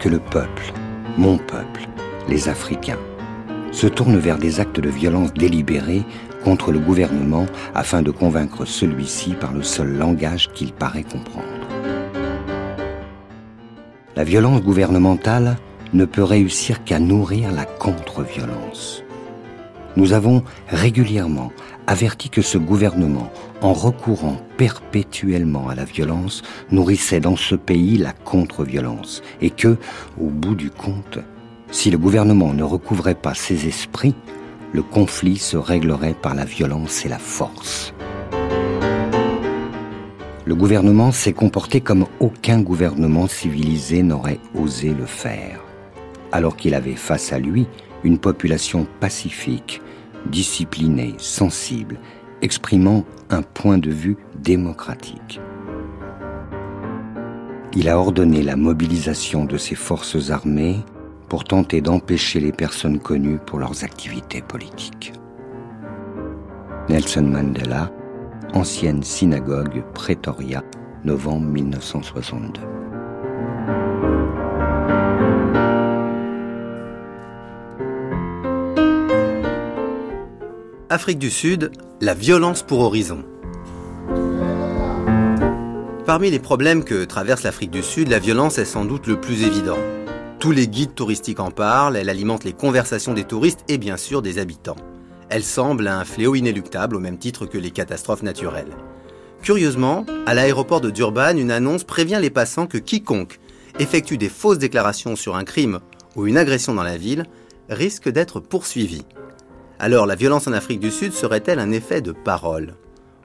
que le peuple, mon peuple, les Africains, se tourne vers des actes de violence délibérés contre le gouvernement afin de convaincre celui-ci par le seul langage qu'il paraît comprendre. La violence gouvernementale ne peut réussir qu'à nourrir la contre-violence. Nous avons régulièrement averti que ce gouvernement, en recourant perpétuellement à la violence, nourrissait dans ce pays la contre-violence et que, au bout du compte, si le gouvernement ne recouvrait pas ses esprits, le conflit se réglerait par la violence et la force. Le gouvernement s'est comporté comme aucun gouvernement civilisé n'aurait osé le faire, alors qu'il avait face à lui une population pacifique, disciplinée, sensible, exprimant un point de vue démocratique. Il a ordonné la mobilisation de ses forces armées pour tenter d'empêcher les personnes connues pour leurs activités politiques. Nelson Mandela, ancienne synagogue Pretoria, novembre 1962. Afrique du Sud, la violence pour horizon. Parmi les problèmes que traverse l'Afrique du Sud, la violence est sans doute le plus évident. Tous les guides touristiques en parlent, elle alimente les conversations des touristes et bien sûr des habitants. Elle semble un fléau inéluctable au même titre que les catastrophes naturelles. Curieusement, à l'aéroport de Durban, une annonce prévient les passants que quiconque effectue des fausses déclarations sur un crime ou une agression dans la ville risque d'être poursuivi. Alors la violence en Afrique du Sud serait-elle un effet de parole?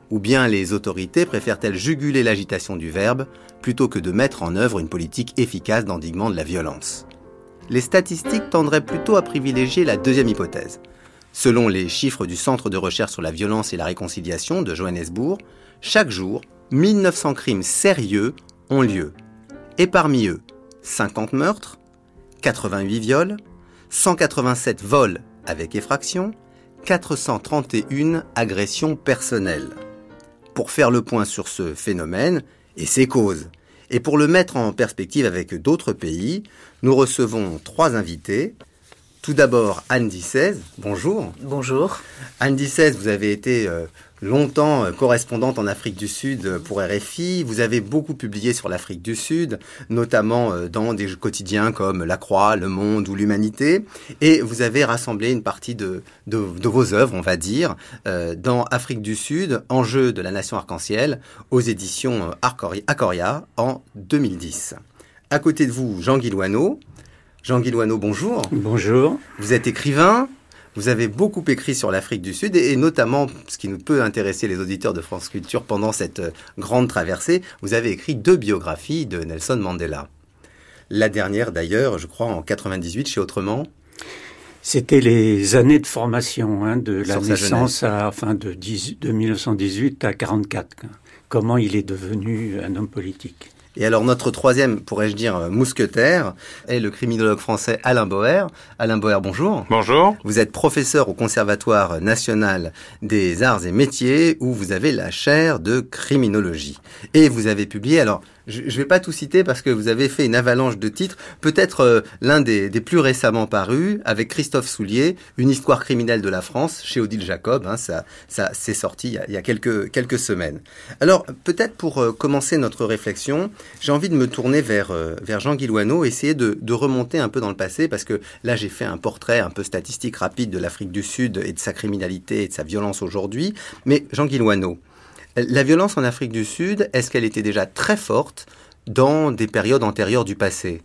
Ou bien les autorités préfèrent-elles juguler l'agitation du verbe plutôt que de mettre en œuvre une politique efficace d'endiguement de la violence? Les statistiques tendraient plutôt à privilégier la deuxième hypothèse. Selon les chiffres du Centre de recherche sur la violence et la réconciliation de Johannesburg, chaque jour, 1900 crimes sérieux ont lieu. Et parmi eux, 50 meurtres, 88 viols, 187 vols avec effraction, 431 agressions personnelles. Pour faire le point sur ce phénomène, et ses causes. Et pour le mettre en perspective avec d'autres pays, nous recevons trois invités. Tout d'abord, Anne Dissez, bonjour. Bonjour. Anne Dissez, vous avez été euh, longtemps euh, correspondante en Afrique du Sud euh, pour RFI. Vous avez beaucoup publié sur l'Afrique du Sud, notamment euh, dans des quotidiens comme La Croix, Le Monde ou L'Humanité. Et vous avez rassemblé une partie de, de, vos œuvres, on va dire, dans Afrique du Sud, Enjeu de la Nation Arc-en-Ciel, aux éditions Acoria en 2010. À côté de vous, Jean Guilouano. Jean Guilouano, bonjour. Bonjour. Vous êtes écrivain, vous avez beaucoup écrit sur l'Afrique du Sud et, notamment, ce qui nous peut intéresser les auditeurs de France Culture pendant cette euh, grande traversée, vous avez écrit deux biographies de Nelson Mandela. La dernière d'ailleurs, je crois, en 98 chez Autrement. C'était les années de formation, hein, de la naissance à, enfin, de, de 1918 à 44. Comment il est devenu un homme politique. Et alors notre troisième, pourrais-je dire, mousquetaire, est le criminologue français Alain Boer. Alain Boer, bonjour. Bonjour. Vous êtes professeur au Conservatoire national des arts et métiers où vous avez la chaire de criminologie. Et vous avez publié, alors je ne vais pas tout citer parce que vous avez fait une avalanche de titres. Peut-être euh, l'un des, plus récemment parus, avec Christophe Soulier, Une histoire criminelle de la France, chez Odile Jacob. Hein, ça, ça c'est sorti il y, a, quelques, quelques semaines. Alors, peut-être pour euh, commencer notre réflexion, j'ai envie de me tourner vers, euh, vers Jean Guilouano, essayer de, de, remonter un peu dans le passé, parce que là, j'ai fait un portrait un peu statistique rapide de l'Afrique du Sud et de sa criminalité et de sa violence aujourd'hui. Mais Jean Guilouano, la violence en Afrique du Sud, est-ce qu'elle était déjà très forte dans des périodes antérieures du passé?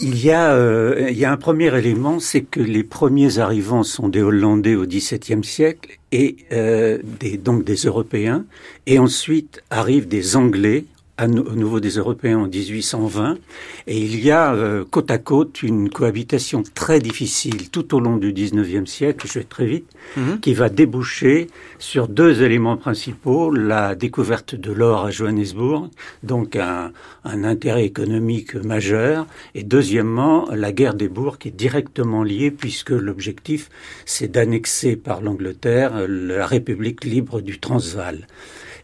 Il y, a, euh, il y a un premier élément, c'est que les premiers arrivants sont des Hollandais au XVIIe siècle et euh, donc des Européens, et ensuite arrivent des Anglais au niveau des Européens en 1820, et il y a euh, côte à côte une cohabitation très difficile tout au long du 19e siècle, je vais très vite, mhm. qui va déboucher sur deux éléments principaux, la découverte de l'or à Johannesburg, donc un, un, intérêt économique majeur, et deuxièmement, la guerre des bourgs qui est directement liée, puisque l'objectif, c'est d'annexer par l'Angleterre la République libre du Transvaal.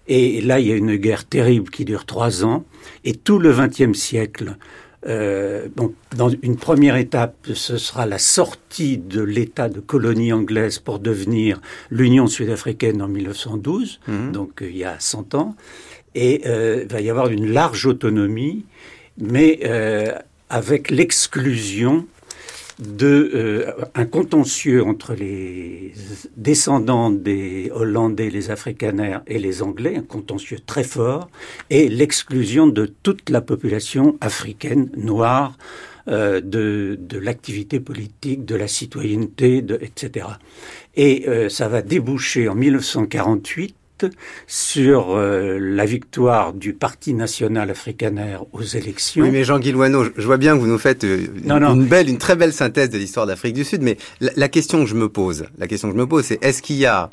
Et là, il y a une guerre terrible qui dure trois ans. Et tout le XXe siècle euh, bon, dans une première étape, ce sera la sortie de l'état de colonie anglaise pour devenir l'Union sud-africaine en 1912, mhm. donc euh, il y a 100 ans, et euh, il va y avoir une large autonomie, mais avec l'exclusion de euh, un contentieux entre les descendants des Hollandais, les Afrikaners et les Anglais, un contentieux très fort, et l'exclusion de toute la population africaine noire euh, de, de l'activité politique, de la citoyenneté, de, etc. Et euh, ça va déboucher en 1948 sur euh, la victoire du Parti national africaner aux élections. Oui, mais Jean Guillouano, je vois bien que vous nous faites euh, une, belle, une très belle synthèse de l'histoire d'Afrique du Sud, mais la, question que je me pose, la question que je me pose, c'est est-ce qu'il y a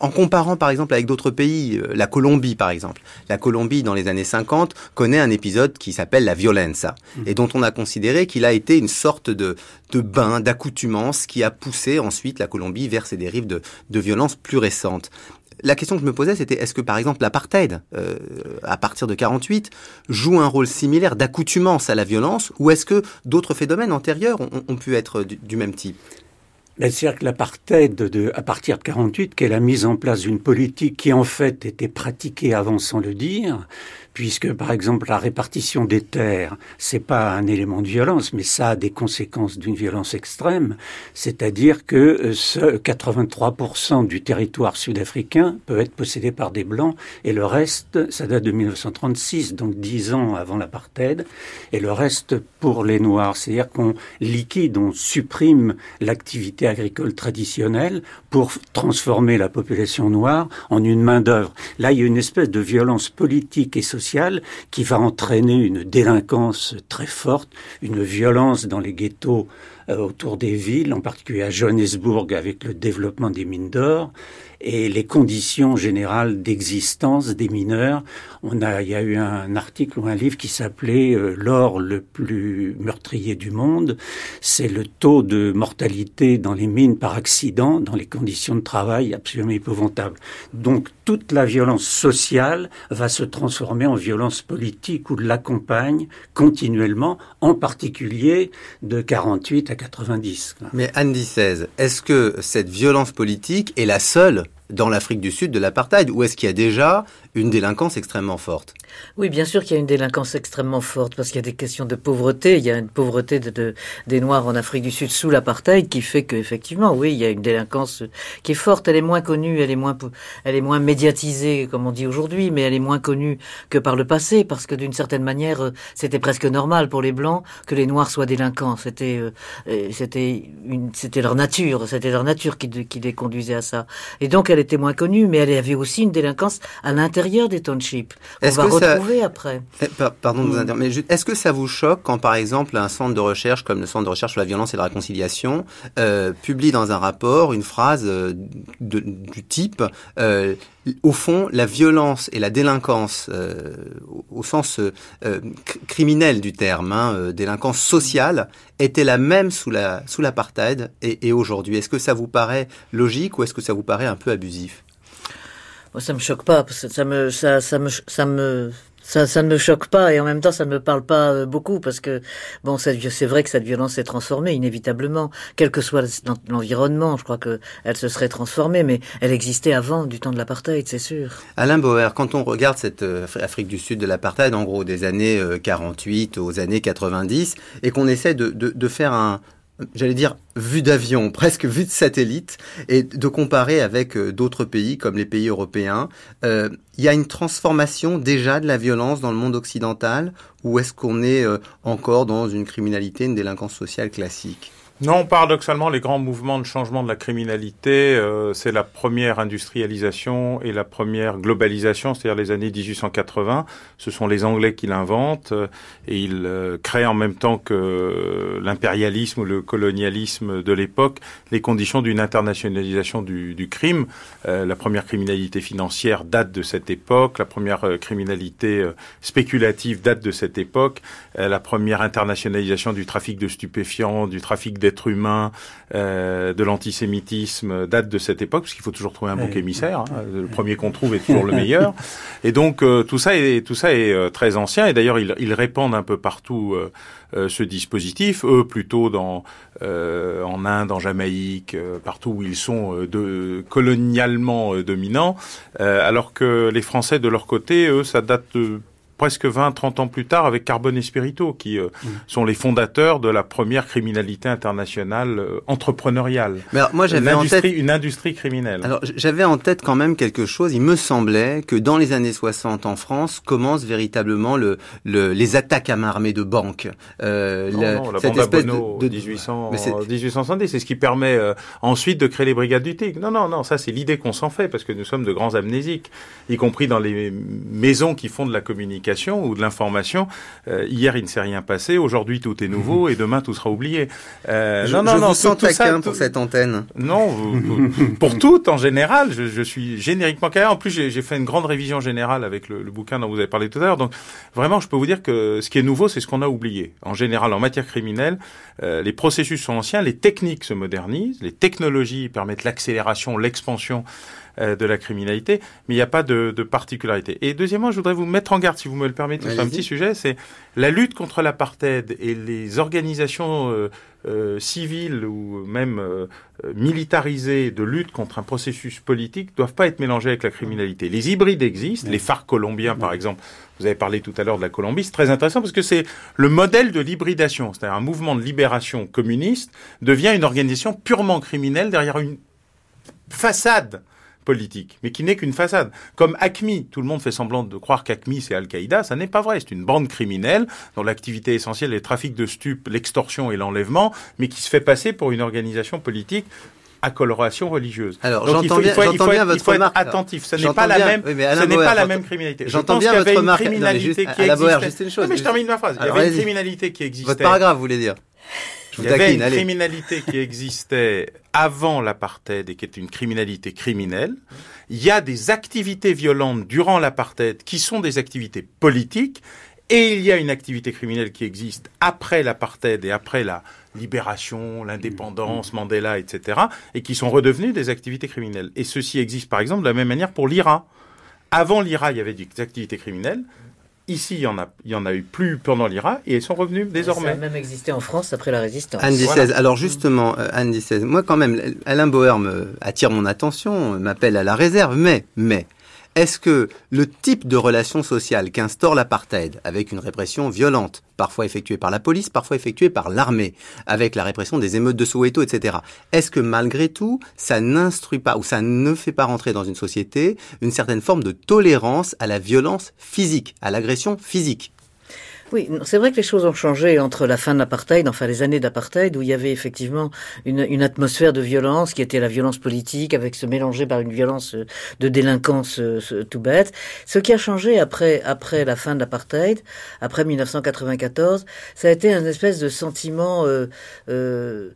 en comparant par exemple avec d'autres pays, euh, la Colombie par exemple. La Colombie dans les années 50 connaît un épisode qui s'appelle la violenza mmh. et dont on a considéré qu'il a été une sorte de, de bain, d'accoutumance qui a poussé ensuite la Colombie vers ces dérives de, de violence plus récentes la question que je me posais, c'était est-ce que par exemple l'apartheid, euh, à partir de 48, joue un rôle similaire d'accoutumance à la violence, ou est-ce que d'autres phénomènes antérieurs ont, pu être du, même type? C'est-à-dire que l'apartheid, à partir de 48, qu'elle a mise en place une politique qui en fait était pratiquée avant sans le dire, puisque par exemple la répartition des terres, c'est pas un élément de violence, mais ça a des conséquences d'une violence extrême, c'est-à-dire que euh, ce 83% du territoire sud-africain peut être possédé par des blancs et le reste, ça date de 1936, donc dix ans avant l'apartheid, et le reste pour les noirs, c'est-à-dire qu'on liquide, on supprime l'activité agricole traditionnelle pour transformer la population noire en une main d'œuvre. Là, il y a une espèce de violence politique et sociale qui va entraîner une délinquance très forte, une violence dans les ghettos euh, autour des villes, en particulier à Johannesburg avec le développement des mines d'or et les conditions générales d'existence des mineurs. On a, il y a eu un article ou un livre qui s'appelait euh, L'or le plus meurtrier du monde. C'est le taux de mortalité dans les mines par accident, dans les conditions de travail absolument épouvantables. Donc toute la violence sociale va se transformer en violence politique ou l'accompagne continuellement, en particulier de 48 90. Mais Andy 16, est-ce que cette violence politique est la seule dans l'Afrique du Sud de l'apartheid Ou est-ce qu'il y a déjà une délinquance extrêmement forte? Oui, bien sûr qu'il y a une délinquance extrêmement forte parce qu'il y a des questions de pauvreté. Il y a une pauvreté de, des Noirs en Afrique du Sud sous l'apartheid qui fait qu'effectivement, oui, il y a une délinquance qui est forte. Elle est moins connue, elle est moins, elle est moins médiatisée, comme on dit aujourd'hui, mais elle est moins connue que par le passé parce que d'une certaine manière, c'était presque normal pour les Blancs que les Noirs soient délinquants. C'était, euh, c'était une, c'était leur nature, c'était leur nature qui, qui les conduisait à ça. Et donc, elle était moins connue, mais elle avait aussi une délinquance à l'intérieur des townships. On va retrouver après. Eh, pardon de vous hmm. mais est-ce que ça vous choque quand, par exemple, un centre de recherche comme le Centre de recherche sur la violence et la réconciliation euh, publie dans un rapport une phrase euh, du type euh, au fond, la violence et la délinquance, au sens criminel du terme, hein, délinquance sociale, étaient la même sous la sous l'apartheid et, et aujourd'hui. Est-ce que ça vous paraît logique ou est-ce que ça vous paraît un peu abusif? Moi, ça me choque pas, parce que ça me, ça, ça me, ça me, ça, ça ne me choque pas et en même temps ça ne me parle pas euh, beaucoup parce que bon c'est vrai que cette violence s'est transformée inévitablement. Quel que soit l'environnement je crois que elle se serait transformée mais elle existait avant du temps de l'apartheid c'est sûr. Alain Bauer quand on regarde cette euh, Afrique du Sud de l'apartheid en gros des années 48 euh, aux années 90 et qu'on essaie de, de, de faire un, j'allais dire, vue d'avion, presque vue de satellite, et de comparer avec euh, d'autres pays comme les pays européens. Euh, il y a une transformation déjà de la violence dans le monde occidental, ou est-ce qu'on est euh, encore dans une criminalité, une délinquance sociale classique? Non, paradoxalement, les grands mouvements de changement de la criminalité, euh, c'est la première industrialisation et la première globalisation, c'est-à-dire les années 1880. Ce sont les Anglais qui l'inventent euh, et ils euh, créent en même temps que l'impérialisme ou le colonialisme de l'époque les conditions d'une internationalisation du, crime. la première criminalité financière date de cette époque, la première criminalité spéculative date de cette époque, la première internationalisation du trafic de stupéfiants, du trafic des êtres humains, euh, de l'antisémitisme date de cette époque, parce qu'il faut toujours trouver un bouc émissaire. Hein. Le premier qu'on trouve est toujours le meilleur. Et donc euh, tout ça est tout ça est euh, très ancien. Et d'ailleurs ils, ils, répandent un peu partout ce dispositif. Eux plutôt dans en Inde, en Jamaïque, partout où ils sont de, colonialement dominants, alors que les Français de leur côté, eux, ça date de presque 20, 30 ans plus tard avec Carbone et Spirito, qui euh, mm. sont les fondateurs de la première criminalité internationale euh, entrepreneuriale. Mais alors, moi, j'avais en tête une industrie criminelle. Alors, j'avais en tête quand même quelque chose. Il me semblait que dans les années 60 en France commencent véritablement le, le les attaques à main armée de banques. Euh, non, la, non, la cette espèce de, de 1800, 1870, c'est ce qui permet euh, ensuite de créer les brigades du TIC. Non, non, non, ça c'est l'idée qu'on s'en fait parce que nous sommes de grands amnésiques, y compris dans les maisons qui font de la communication ou de l'information. Euh, hier, il ne s'est rien passé. Aujourd'hui, tout est nouveau et demain, tout sera oublié. Euh, non, non, je non, vous sens taquin pour cette antenne. Non, pour tout en général. Je, je suis génériquement carré. En plus, j'ai fait une grande révision générale avec le, le, bouquin dont vous avez parlé tout à l'heure. Donc, vraiment, je peux vous dire que ce qui est nouveau, c'est ce qu'on a oublié. En général, en matière criminelle, euh, les processus sont anciens, les techniques se modernisent, les technologies permettent l'accélération, l'expansion euh, de la criminalité, mais il n'y a pas de, de, particularité. Et deuxièmement, je voudrais vous mettre en garde, si vous me le permettez, sur un petit sujet, c'est la lutte contre l'apartheid et les organisations euh, euh civiles ou même militarisées de lutte contre un processus politique doivent pas être mélangées avec la criminalité. Les hybrides existent, les phares colombiens par exemple, vous avez parlé tout à l'heure de la Colombie, c'est très intéressant parce que c'est le modèle de l'hybridation, c'est-à-dire un mouvement de libération communiste devient une organisation purement criminelle derrière une façade politique, mais qui n'est qu'une façade. Comme ACMI, tout le monde fait semblant de croire qu'ACMI c'est Al-Qaïda, ça n'est pas vrai, c'est une bande criminelle dont l'activité essentielle est le trafic de stupes, l'extorsion et l'enlèvement, mais qui se fait passer pour une organisation politique à coloration religieuse. Alors, j'entends bien, il faut, bien votre remarque. attentif. Ce n'est pas la même, ce n'est pas la même criminalité. J'entends bien votre remarque. Criminalité qui existait. Une chose, mais je termine ma phrase. il y avait une criminalité qui existait. Votre paragraphe, vous voulez dire. Il y avait une criminalité qui existait avant l'apartheid et qui est une criminalité criminelle. Il y a des activités violentes durant l'apartheid qui sont des activités politiques. Et il y a une activité criminelle qui existe après l'apartheid et après la libération, l'indépendance, Mandela, etc., et qui sont redevenues des activités criminelles. Et ceci existe par exemple de la même manière pour l'IRA. Avant l'IRA, il y avait des activités criminelles. Ici, il y en a, il y en a eu plus pendant l'IRA et elles sont revenues désormais. Ça a même existé en France après la résistance. Anne XVI. Alors justement, euh, Anne XVI. Moi, quand même, Alain Bauer me attire mon attention, m'appelle à la réserve, mais, mais, est-ce que le type de relation sociale qu'instaure l'apartheid, avec une répression violente, parfois effectuée par la police, parfois effectuée par l'armée, avec la répression des émeutes de Soweto, etc., est-ce que malgré tout, ça n'instruit pas ou ça ne fait pas rentrer dans une société une certaine forme de tolérance à la violence physique, à l'agression physique? Oui, c'est vrai que les choses ont changé entre la fin de l'apartheid, enfin les années d'apartheid, où il y avait effectivement une, une, atmosphère de violence qui était la violence politique, avec se mélanger par une violence euh, de délinquance euh, tout bête. Ce qui a changé après après la fin de l'apartheid, après 1994, ça a été un espèce de sentiment euh, euh,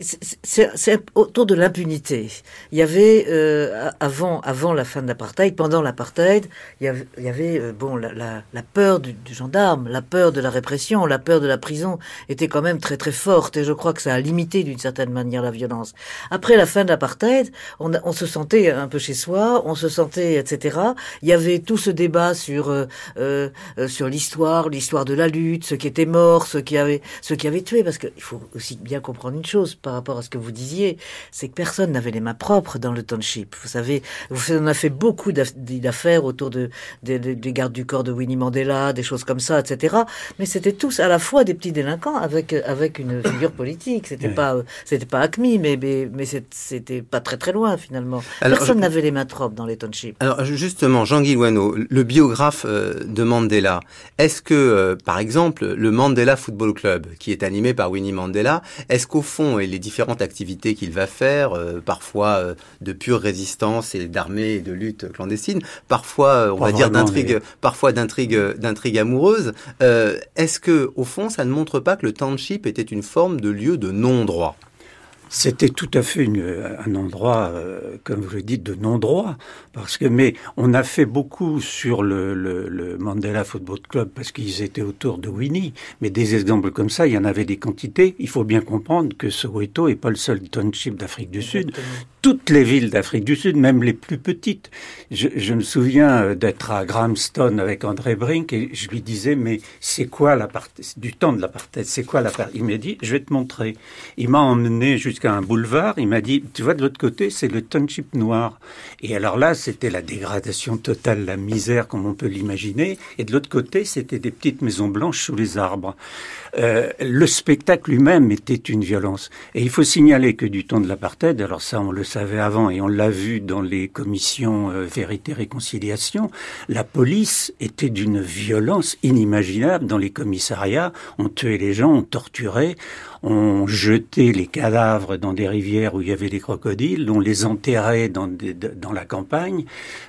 c'est autour de l'impunité. Il y avait euh, avant avant la fin de l'apartheid, pendant l'apartheid, il y avait, il y avait euh, bon la, la, peur du, du, gendarme, la peur de la répression, la peur de la prison était quand même très très forte et je crois que ça a limité d'une certaine manière la violence. Après la fin de l'apartheid, on, on, se sentait un peu chez soi, on se sentait etc. Il y avait tout ce débat sur euh, euh, sur l'histoire, l'histoire de la lutte, ceux qui étaient morts, ceux qui avaient ceux qui avaient tué, parce qu'il faut aussi bien comprendre une chose par rapport à ce que vous disiez, c'est que personne n'avait les mains propres dans le township. Vous savez, on a fait beaucoup d'affaires autour de, des gardes du corps de Winnie Mandela, des choses comme ça, etc. Mais c'était tous à la fois des petits délinquants avec avec une figure politique. C'était pas c'était pas Acme, mais mais, mais c'était pas très très loin finalement. personne n'avait les mains propres dans les townships. Alors justement, Jean Guillouano, le biographe euh, de Mandela, est-ce que euh, par exemple le Mandela Football Club, qui est animé par Winnie Mandela, est-ce qu'au fond et les différentes activités qu'il va faire, euh, parfois euh, de pure résistance et d'armée et de lutte clandestine, parfois, euh, on va dire, d'intrigue, parfois d'intrigue, d'intrigue amoureuse. Est-ce que, au fond, ça ne montre pas que le township était une forme de lieu de non-droit? C'était tout à fait un endroit, euh, comme vous le dites, de non-droit. Parce que, mais on a fait beaucoup sur le, le, Mandela Football Club parce qu'ils étaient autour de Winnie. Mais des exemples comme ça, il y en avait des quantités. Il faut bien comprendre que Soweto n'est pas le seul township d'Afrique du Sud toutes les villes d'Afrique du Sud, même les plus petites. Je, je me souviens euh, d'être à Grahamstown avec André Brink et je lui disais, mais c'est quoi l'apartheid Du temps de l'apartheid, c'est quoi l'apartheid Il m'a dit, je vais te montrer. Il m'a emmené jusqu'à un boulevard, il m'a dit, tu vois, de l'autre côté, c'est le township noir. Et alors là, c'était la dégradation totale, la misère, comme on peut l'imaginer. Et de l'autre côté, c'était des petites maisons blanches sous les arbres. Euh, le spectacle lui-même était une violence. Et il faut signaler que du temps de l'apartheid, alors ça on le savait avant et on l'a vu dans les commissions euh, vérité-réconciliation, la police était d'une violence inimaginable dans les commissariats. On tuait les gens, on torturait, on jetait les cadavres dans des rivières où il y avait des crocodiles, on les enterrait dans, dans la campagne.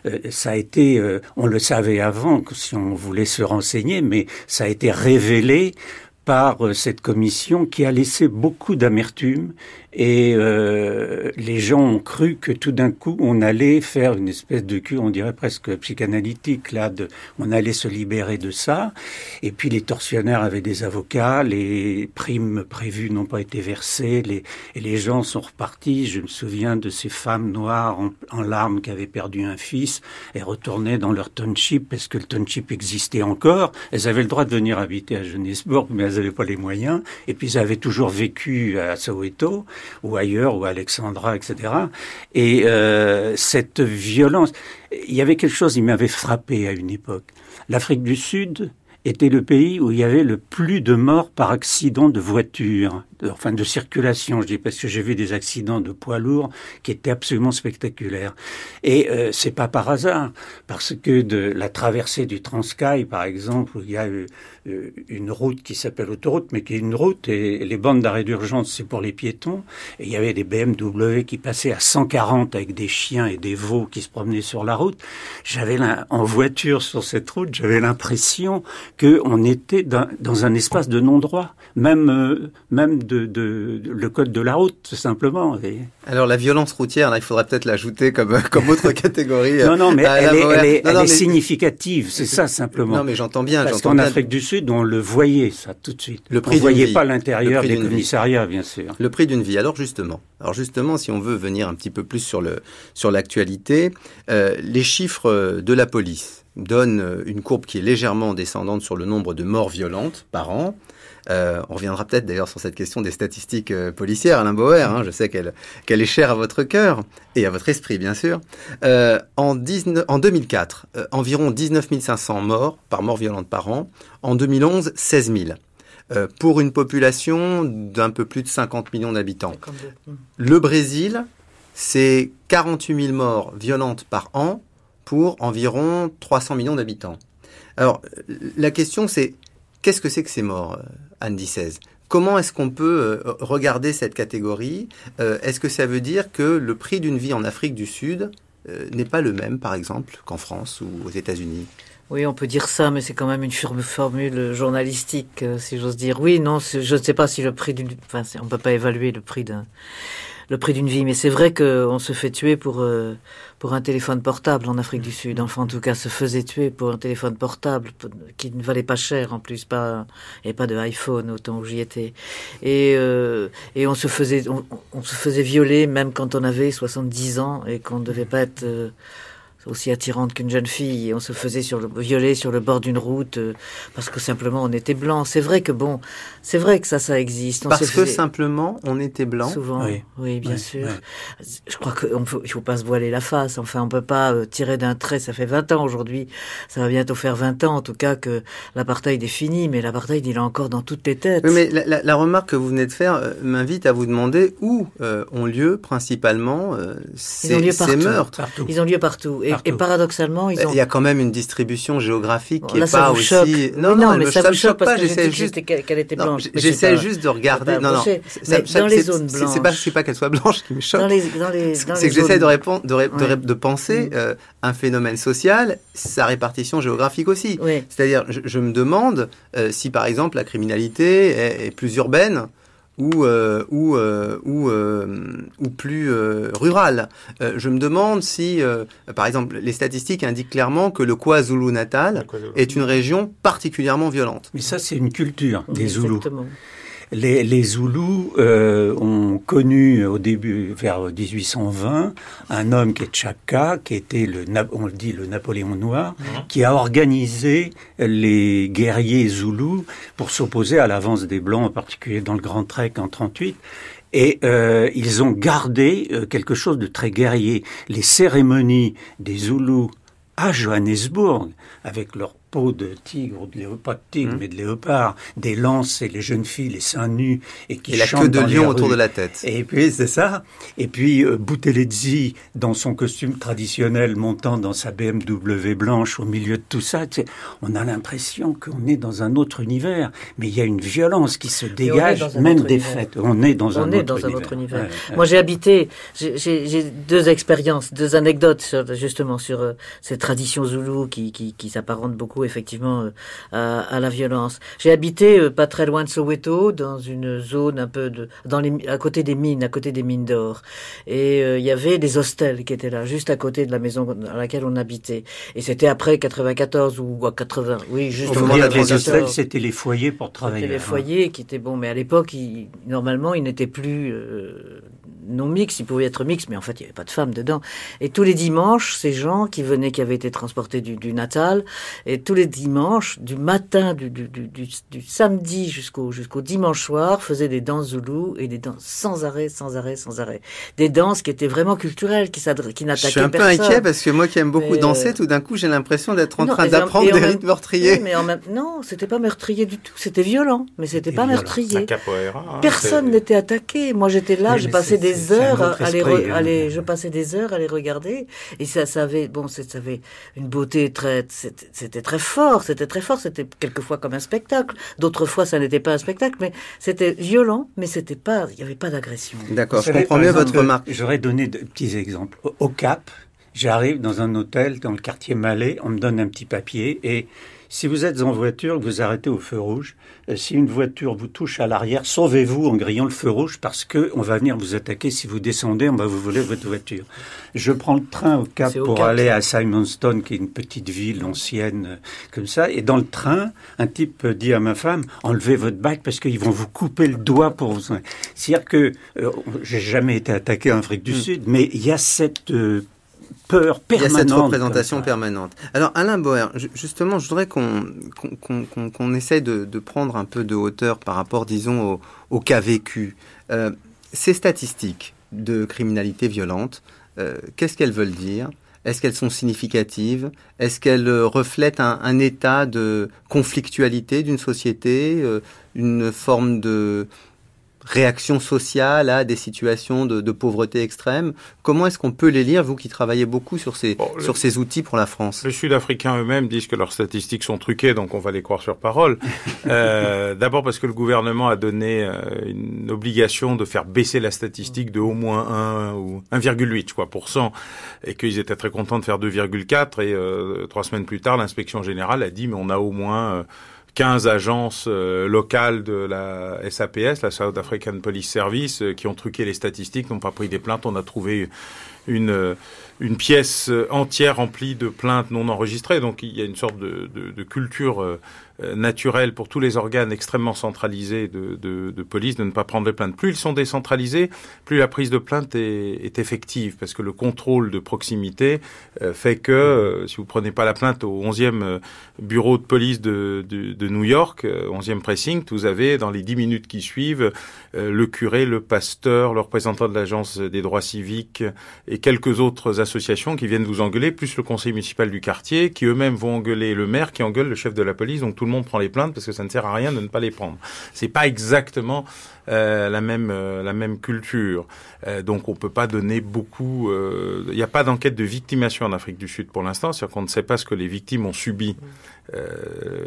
Euh, ça a été, euh, on le savait avant, si on voulait se renseigner, mais ça a été révélé par euh, cette commission qui a laissé beaucoup d'amertume et euh, les gens ont cru que tout d'un coup, on allait faire une espèce de cure, on dirait presque psychanalytique, là, de, on allait se libérer de ça. Et puis les tortionnaires avaient des avocats, les primes prévues n'ont pas été versées, les, et les gens sont repartis. Je me souviens de ces femmes noires en, larmes qui avaient perdu un fils et retournaient dans leur township parce que le township existait encore. Elles avaient le droit de venir habiter à Johannesburg, mais elles n'avaient pas les moyens. Et puis elles avaient toujours vécu à Soweto ou ailleurs, ou à Alexandra, etc. Et euh, cette violence, il y avait quelque chose qui m'avait frappé à une époque. L'Afrique du Sud était le pays où il y avait le plus de morts par accident de voiture enfin de circulation, je dis parce que j'ai vu des accidents de poids lourds qui étaient absolument spectaculaires. Et euh, c'est pas par hasard, parce que de la traversée du Transkai, par exemple, où il y a eu, euh, une route qui s'appelle autoroute, mais qui est une route, et les bandes d'arrêt d'urgence, c'est pour les piétons. Et il y avait des BMW qui passaient à 140 avec des chiens et des veaux qui se promenaient sur la route. J'avais en voiture sur cette route, j'avais l'impression qu'on était dans, dans, un espace de non-droit, même, euh, même de, le code de la route, tout simplement. Alors la violence routière, là, il faudrait peut-être l'ajouter comme, comme autre catégorie. non, non, mais elle, est, elle est, significative, c'est ça simplement. Non, mais j'entends bien. Parce qu'en Afrique du Sud, on le voyait ça tout de suite. Le prix on ne voyait pas l'intérieur des commissariats, bien sûr. Le prix d'une vie. Alors justement, alors justement, si on veut venir un petit peu plus sur le sur l'actualité, euh, les chiffres de la police donnent une courbe qui est légèrement descendante sur le nombre de morts violentes par an. Euh, on reviendra peut-être d'ailleurs sur cette question des statistiques euh, policières, Alain Bauer. Hein, je sais qu'elle est chère à votre cœur et à votre esprit, bien sûr. Euh, en, 19, en 2004, environ 19 500 morts par mort violente par an. En 2011, 16 000. pour une population d'un peu plus de 50 millions d'habitants. Le Brésil, c'est 48 000 morts violentes par an pour environ 300 millions d'habitants. Alors, la question c'est, qu'est-ce que c'est que ces morts Anne 16. Comment est-ce qu'on peut euh, regarder cette catégorie? Euh, Est-ce que ça veut dire que le prix d'une vie en Afrique du Sud euh, n'est pas le même, par exemple, qu'en France ou aux États-Unis? Oui, on peut dire ça, mais c'est quand même une formule journalistique, si j'ose dire. Oui, non, je ne sais pas si le prix d'une... Enfin, on ne peut pas évaluer le prix le prix d'une vie. Mais c'est vrai qu'on se fait tuer pour, euh, pour un téléphone portable en Afrique du Sud. Enfin, en tout cas, se faisait tuer pour un téléphone portable qui ne valait pas cher en plus, pas, et pas de iPhone autant où j'y étais. Et, euh, et on se faisait, on, se faisait violer même quand on avait 70 ans et qu'on ne devait pas être, euh, aussi attirante qu'une jeune fille on se faisait sur le, violer sur le bord d'une route euh, parce que simplement on était blanc. C'est vrai que bon, c'est vrai que ça, ça existe. parce que simplement on était blanc. Souvent, oui, bien sûr. Je crois qu'il faut, faut pas se voiler la face. Enfin, on peut pas euh, tirer d'un trait. Ça fait 20 ans aujourd'hui. Ça va bientôt faire 20 ans en tout cas que l'apartheid est fini, mais l'apartheid il est encore dans toutes les têtes. mais la, remarque que vous venez de faire euh, m'invite à vous demander où ont lieu principalement ces, ces meurtres. Ils ont lieu partout. Et, paradoxalement, ils ont... Il y a quand même une distribution géographique qui n'est pas aussi... Non, non, mais ça, me choque pas. J'essaie juste qu'elle était blanche. J'essaie juste de regarder. Non, non. dans les zones blanches. C'est pas, qu'elle soit blanche qui me choque. C'est que j'essaie de répondre, de, penser mm. euh, un phénomène social, sa répartition géographique aussi. C'est-à-dire, je, me demande euh, si par exemple la criminalité est plus urbaine ou, ou, ou, ou plus rurales. je me demande si, par exemple, les statistiques indiquent clairement que le KwaZulu-Natal est une région particulièrement violente. Mais ça, c'est une culture des Zoulous. Les, les Zoulous euh, ont connu au début, vers 1820, un homme qui est Chaka, qui était le, on le dit, le Napoléon noir, mhm. qui a organisé les guerriers Zoulous pour s'opposer à l'avance des Blancs, en particulier dans le Grand Trek en 38. Et euh, ils ont gardé euh, quelque chose de très guerrier. Les cérémonies des Zoulous à Johannesburg, avec leur peau de tigre, ou de léopard, pas de tigre, mmh. mais de léopard, des lances et les jeunes filles, les seins nus, et qui et la queue de lion autour de la tête. Et puis, c'est ça. Et puis, euh, Boutelezzi, dans son costume traditionnel, montant dans sa BMW blanche au milieu de tout ça, on a l'impression qu'on est dans un autre univers. Mais il y a une violence qui se dégage, même des fêtes. On est dans, un, autre univers. Moi, j'ai habité, j'ai deux expériences, deux anecdotes, justement, sur euh, ces traditions zoulou qui, qui, qui s'apparentent beaucoup effectivement euh, à, la violence. J'ai habité euh, pas très loin de Soweto, dans une zone un peu de, dans les, à côté des mines, à côté des mines d'or, et euh, il y avait des hostels qui étaient là, juste à côté de la maison dans laquelle on habitait. Et c'était après 94 ou 80. Oui, juste moment de Les hostels, c'était les foyers pour travailler. C'était les hein. foyers qui étaient bons, mais à l'époque, normalement, ils n'étaient plus non mix, il pouvait être mix, mais en fait, il n'y avait pas de femmes dedans. Et tous les dimanches, ces gens qui venaient, qui avaient été transportés du, Natal, et tous les dimanches, du matin, du, du, du, samedi jusqu'au jusqu'au dimanche soir, faisaient des danses zoulou et des danses sans arrêt, sans arrêt, sans arrêt. Des danses qui étaient vraiment culturelles, qui, qui n'attaquaient personne. Je suis un peu inquiet parce que moi qui aime beaucoup danser, euh, tout d'un coup, j'ai l'impression d'être en train d'apprendre des rythmes meurtriers. mais en même... Non, c'était pas meurtrier du tout. C'était violent, mais c'était pas meurtrier. Hein, Personne n'était attaqué. Moi, j'étais là, j'ai passé des heures à les, hein. je passais des heures à les regarder et ça, ça avait, bon, ça avait une beauté très, c'était très fort, c'était très fort, c'était quelquefois comme un spectacle. D'autres fois, ça n'était pas un spectacle, mais c'était violent, mais c'était pas, il n'y avait pas d'agression. D'accord, je comprends mieux votre remarque. J'aurais donné de petits exemples. Au Cap, j'arrive dans un hôtel dans le quartier Malais, on me donne un petit papier et si vous êtes en voiture, vous arrêtez au feu rouge, euh, si une voiture vous touche à l'arrière, sauvez-vous en grillant le feu rouge parce que on va venir vous attaquer. Si vous descendez, on va vous voler votre voiture. Je prends le train au Cap pour aller à Simonstone, qui est une petite ville ancienne euh, comme ça. Et dans le train, un type dit à ma femme enlevez votre bac parce qu'ils vont vous couper le doigt pour vous. C'est-à-dire que euh, j'ai jamais été attaqué en Afrique du hmm. Sud, mais il y a cette peur permanente. Il y a cette représentation permanente. Alors Alain Boer, justement, je voudrais qu'on qu'on essaie de, de, prendre un peu de hauteur par rapport, disons, au, au cas vécu. Euh, ces statistiques de criminalité violente, euh, qu'est-ce qu'elles veulent dire? Est-ce qu'elles sont significatives? Est-ce qu'elles reflètent un, un, état de conflictualité d'une société, euh, une forme de réaction sociale à des situations de, pauvreté extrême. Comment est-ce qu'on peut les lire, vous qui travaillez beaucoup sur ces, sur ces outils pour la France? Les Sud-Africains eux-mêmes disent que leurs statistiques sont truquées, donc on va les croire sur parole. euh, D'abord parce que le gouvernement a donné euh, une obligation de faire baisser la statistique de au moins 1 ou 1,8 je crois, pour cent, et qu'ils étaient très contents de faire 2,4 et euh, trois semaines plus tard, l'inspection générale a dit mais on a au moins euh, 15 agences euh, locales de la SAPS, la South African Police Service, euh, qui ont truqué les statistiques, n'ont pas pris des plaintes. On a trouvé une, euh, une pièce entière remplie de plaintes non enregistrées. Donc il y a une sorte de, de, culture naturel pour tous les organes extrêmement centralisés de, police de ne pas prendre de plaintes. Plus ils sont décentralisés, plus la prise de plainte est, effective, parce que le contrôle de proximité euh, fait que euh, si vous prenez pas la plainte au 11e bureau de police de, de, de New York, 11e precinct, vous avez dans les 10 minutes qui suivent le curé, le pasteur, le représentant de l'agence des droits civiques et quelques autres associations qui viennent vous engueuler, plus le conseil municipal du quartier, qui eux-mêmes vont engueuler le maire, qui engueule le chef de la police, donc tout le monde prend les plaintes parce que ça ne sert à rien de ne pas les prendre. C'est pas exactement euh, la même euh, la même culture. Euh, donc on peut pas donner beaucoup. Il n'y a pas d'enquête de victimation en Afrique du Sud pour l'instant, c'est-à-dire qu'on ne sait pas ce que les victimes ont subi.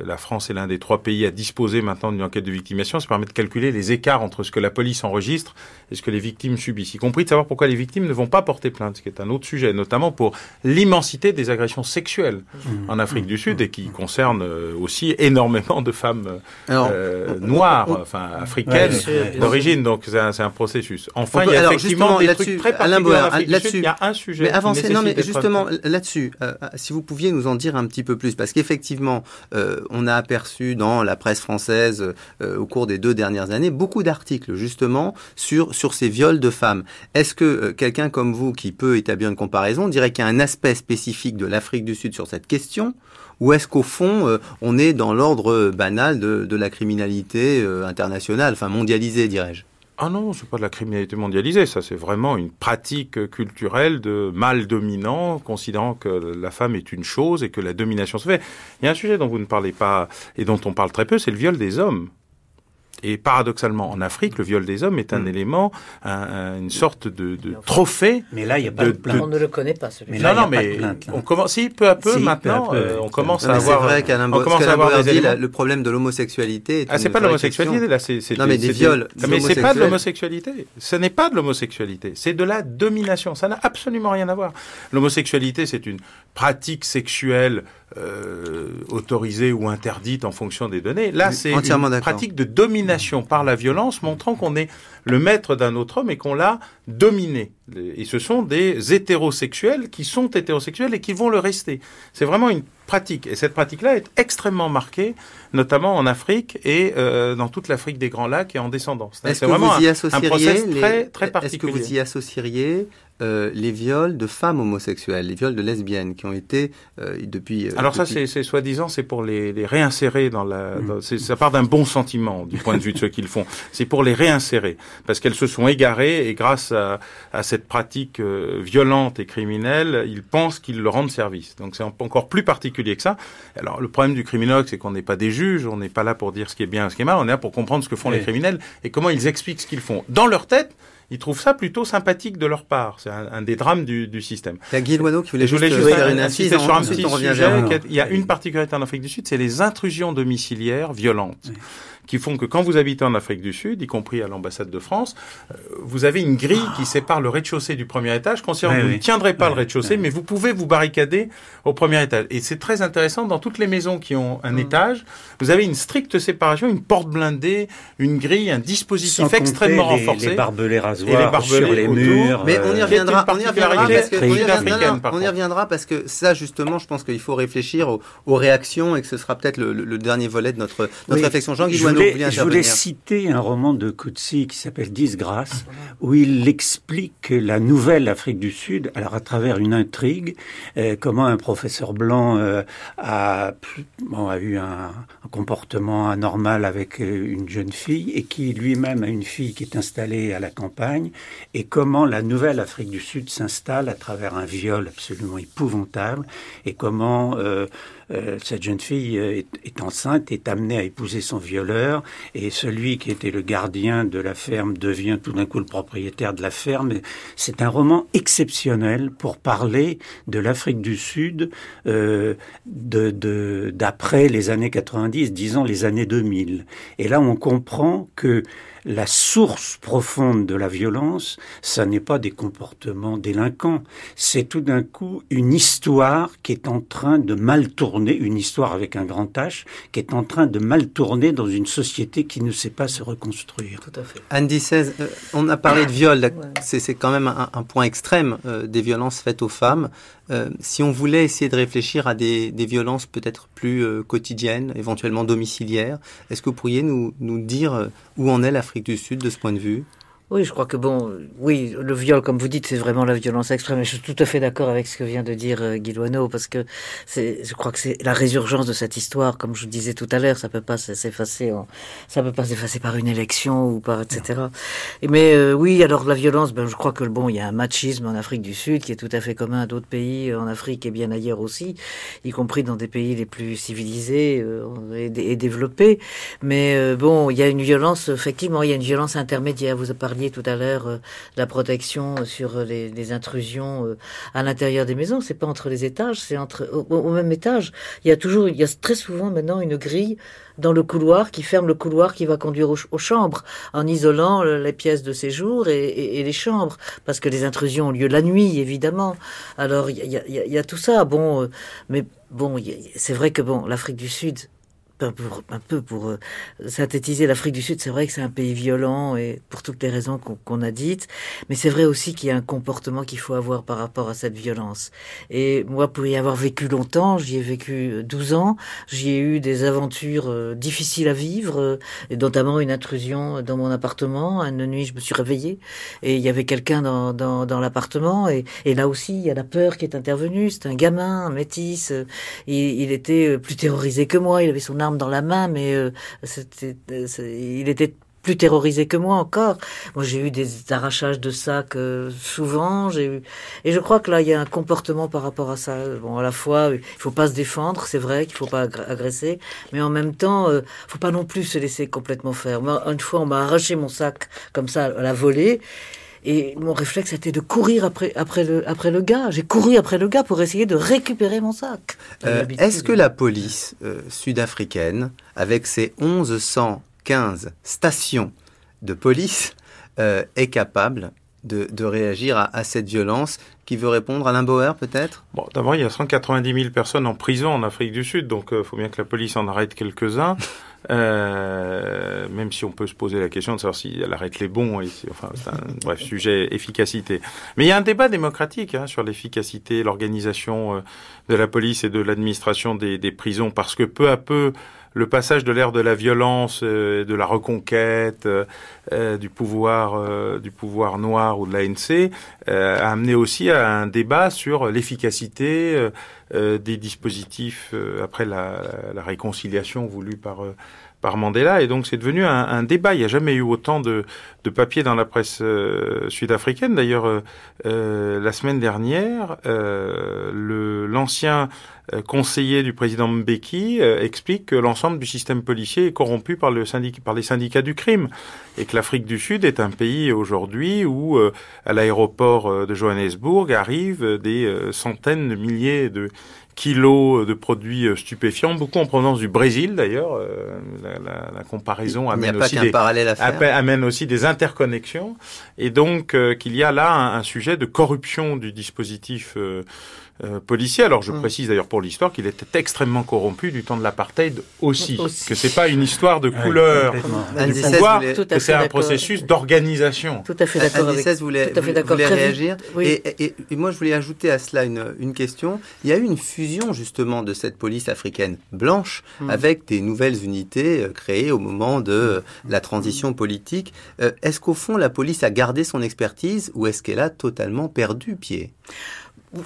La France est l'un des trois pays à disposer maintenant d'une enquête de victimation. Ça permet de calculer les écarts entre ce que la police enregistre et ce que les victimes subissent, y compris de savoir pourquoi les victimes ne vont pas porter plaintes, ce qui est un autre sujet, notamment pour l'immensité des agressions sexuelles mmh. en Afrique du Sud et qui concerne euh, aussi énormément de femmes euh, noires, enfin africaines d'origine. Donc c'est un, un, processus. Enfin, il y a effectivement des trucs très particuliers. Il y a un sujet. Mais avancez, non, mais justement là-dessus, si vous pouviez nous en dire un petit peu plus, parce qu'effectivement, on a aperçu dans la presse française au cours des deux dernières années beaucoup d'articles justement sur ces viols de femmes. Est-ce que euh, quelqu'un comme vous qui peut établir une comparaison dirait qu'il y a un aspect spécifique de l'Afrique du Sud sur cette question ou est-ce qu'au fond, euh, on est dans l'ordre euh, banal de, la criminalité internationale, enfin mondialisée, dirais-je? Ah non, c'est pas de la criminalité mondialisée, ça c'est vraiment une pratique culturelle de mal dominant, considérant que la femme est une chose et que la domination se fait. Il y a un sujet dont vous ne parlez pas et dont on parle très peu, c'est le viol des hommes. Et paradoxalement, en Afrique, le viol des hommes est un hmm. élément, une sorte de, trophée. Mais là, il n'y a pas de, plainte. On ne le connaît pas, celui Non, non, mais on commence, si, peu à peu, maintenant, euh, on commence à avoir. C'est vrai qu'Alain avoir dit, le problème de l'homosexualité. Ah, c'est pas l'homosexualité, là, c'est. Non, mais des viols. Mais c'est pas de l'homosexualité. Ce n'est pas de l'homosexualité. C'est de la domination. Ça n'a absolument rien à voir. L'homosexualité, c'est une pratique sexuelle euh, autorisée ou interdite en fonction des données. Là, c'est une pratique de domination par la violence, montrant qu'on est le maître d'un autre homme et qu'on l'a dominé. Et ce sont des hétérosexuels qui sont hétérosexuels et qui vont le rester. C'est vraiment une pratique. Et cette pratique-là est extrêmement marquée, notamment en Afrique et euh, dans toute l'Afrique des Grands Lacs et en descendance. C'est vraiment un, un, process très, très particulier. Est-ce que vous y associeriez euh, les viols de femmes homosexuelles, les viols de lesbiennes qui ont été euh, depuis. Euh, Alors ça, c'est soi-disant, c'est pour les, les, réinsérer dans la. Mm. ça part d'un bon sentiment du point de vue de ceux qui le font. C'est pour les réinsérer parce qu'elles se sont égarées et grâce à, à cette pratique violente et criminelle, ils pensent qu'ils leur rendent service. Donc c'est encore plus particulier que ça. Alors le problème du criminologue, c'est qu'on n'est pas des juges, on n'est pas là pour dire ce qui est bien, ce qui est mal, on est là pour comprendre ce que font les criminels et comment ils expliquent ce qu'ils font. Dans leur tête, ils trouvent ça plutôt sympathique de leur part. C'est un, des drames du, du système. A Guy Loineau qui voulait, juste, faire une insiste sur un petit sujet. Il y a une particularité en Afrique du Sud, c'est les intrusions domiciliaires violentes qui font que quand vous habitez en Afrique du Sud, y compris à l'ambassade de France, euh, vous avez une grille qui sépare le rez-de-chaussée du premier étage, considérant que vous ne tiendrez pas le rez-de-chaussée, mais vous pouvez vous barricader au premier étage. Et c'est très intéressant, dans toutes les maisons qui ont un mm. étage, vous avez une stricte séparation, une porte blindée, une grille, un dispositif extrêmement renforcé. Les barbelés rasoirs sur les murs. Mais on y euh, reviendra, on y reviendra, parce que, on y reviendra, on y reviendra parce que ça, justement, je pense qu'il faut réfléchir aux, réactions et que ce sera peut-être le, dernier volet de notre, notre réflexion. Jean-Guy je voulais citer un roman de Coetzee qui s'appelle Disgrâce, où il explique la nouvelle Afrique du Sud, alors à travers une intrigue, euh, comment un professeur blanc euh, a, bon, a eu un, un, comportement anormal avec euh, une jeune fille et qui lui-même a une fille qui est installée à la campagne, et comment la nouvelle Afrique du Sud s'installe à travers un viol absolument épouvantable, et comment euh, cette jeune fille euh, est, enceinte, est amenée à épouser son violeur, et celui qui était le gardien de la ferme devient tout d'un coup le propriétaire de la ferme. C'est un roman exceptionnel pour parler de l'Afrique du Sud euh, d'après les années 90, disons les années 2000. Et là, on comprend que la source profonde de la violence, ça n'est pas des comportements délinquants, c'est tout d'un coup une histoire qui est en train de mal tourner, une histoire avec un grand H, qui est en train de mal tourner dans une société qui ne sait pas se reconstruire. Tout à fait. Andy 16, euh, on a parlé de viol, c'est quand même un, point extrême euh, des violences faites aux femmes. Euh, si on voulait essayer de réfléchir à des, violences peut-être plus quotidiennes, éventuellement domiciliaires, est-ce que vous pourriez nous, nous dire où en est l'Afrique du Sud de ce point de vue? Oui, je crois que bon, oui, le viol, comme vous dites, c'est vraiment la violence extrême. Et je suis tout à fait d'accord avec ce que vient de dire euh, Guy parce que c'est, je crois que c'est la résurgence de cette histoire, comme je vous disais tout à l'heure, ça peut pas s'effacer, ça peut pas s'effacer par une élection ou par etc. Et mais euh, oui, alors la violence, ben je crois que bon, il y a un machisme en Afrique du Sud qui est tout à fait commun à d'autres pays euh, en Afrique et bien ailleurs aussi, y compris dans des pays les plus civilisés euh, et, et, développés. Mais bon, il y a une violence, effectivement, il y a une violence intermédiaire. Vous parlez tout à l'heure de la protection sur les, les intrusions à l'intérieur des maisons. C'est pas entre les étages, c'est entre au, même étage. Il y a toujours, il y a très souvent maintenant une grille dans le couloir qui ferme le couloir qui va conduire aux, chambres en isolant les pièces de séjour et, les chambres parce que les intrusions ont lieu la nuit évidemment. Alors il y a, y a, tout ça. Bon, mais bon, c'est vrai que bon, l'Afrique du Sud un peu pour euh, synthétiser l'Afrique du Sud, c'est vrai que c'est un pays violent et pour toutes les raisons qu'on a dites, mais c'est vrai aussi qu'il y a un comportement qu'il faut avoir par rapport à cette violence. Et moi, pour y avoir vécu longtemps, j'y ai vécu 12 euh, ans, j'y ai eu des aventures euh, difficiles à vivre, et notamment une intrusion dans mon appartement. Une nuit, je me suis réveillée et il y avait quelqu'un dans, l'appartement et, là aussi, il y a la peur qui est intervenue. C'est un gamin, un métis. Il était plus terrorisé que moi. Il avait son arme dans la main, mais euh, euh il était plus terrorisé que moi encore. Moi, j'ai eu des arrachages de sacs euh, souvent. J'ai eu et je crois que là, il y a un comportement par rapport à ça. Bon, à la fois, il faut pas se défendre, c'est vrai qu'il faut pas agresser, mais en même temps, euh, faut pas non plus se laisser complètement faire. Une fois, on m'a arraché mon sac comme ça à la volée. Et mon réflexe était de courir après, après, le, après le gars. J'ai couru après le gars pour essayer de récupérer mon sac. Euh, Est-ce que la police euh, sud-africaine, avec ses 1115 stations de police, euh, est capable de, de réagir à, à, cette violence qui veut répondre Alain Bauer peut-être? Bon, d'abord il y a 190 000 personnes en prison en Afrique du Sud, donc il euh, faut bien que la police en arrête quelques-uns. Euh, même si on peut se poser la question de savoir si elle arrête les bons, et enfin, bref sujet efficacité. Mais il y a un débat démocratique hein, sur l'efficacité, l'organisation euh, de la police et de l'administration des, prisons, parce que peu à peu, le passage de l'ère de la violence, euh, de la reconquête, euh, du pouvoir, euh, du pouvoir noir ou de l'ANC, a amené aussi à un débat sur l'efficacité des dispositifs après la, la, réconciliation voulue par par Mandela. Et donc c'est devenu un, un, débat. Il n'y a jamais eu autant de, de papiers dans la presse euh, sud-africaine. D'ailleurs, euh, euh, la semaine dernière, l'ancien conseiller du président Mbeki explique que l'ensemble du système policier est corrompu par, le par les syndicats du crime et que l'Afrique du Sud est un pays aujourd'hui où à l'aéroport de Johannesburg arrivent des centaines de milliers de kilos de produits euh, stupéfiants, beaucoup en provenance du Brésil d'ailleurs. Euh, la, la, la, comparaison amène aussi, des, amène aussi des interconnexions, et donc euh, qu'il y a là un, un, sujet de corruption du dispositif euh, policier. Alors je mm. précise d'ailleurs pour l'histoire qu'il était extrêmement corrompu du temps de l'apartheid aussi, aussi, que c'est pas une histoire de couleur du pouvoir, que c'est un processus d'organisation. Tout à fait d'accord avec. Vous voulez, tout à fait d'accord. réagir oui. et, et, et, moi je voulais ajouter à cela une, une, question. Il y a eu une fusion justement de cette police africaine blanche mm. avec des nouvelles unités euh, créées au moment de mm. la transition politique. Euh, est-ce qu'au fond la police a gardé son expertise ou est-ce qu'elle a totalement perdu pied?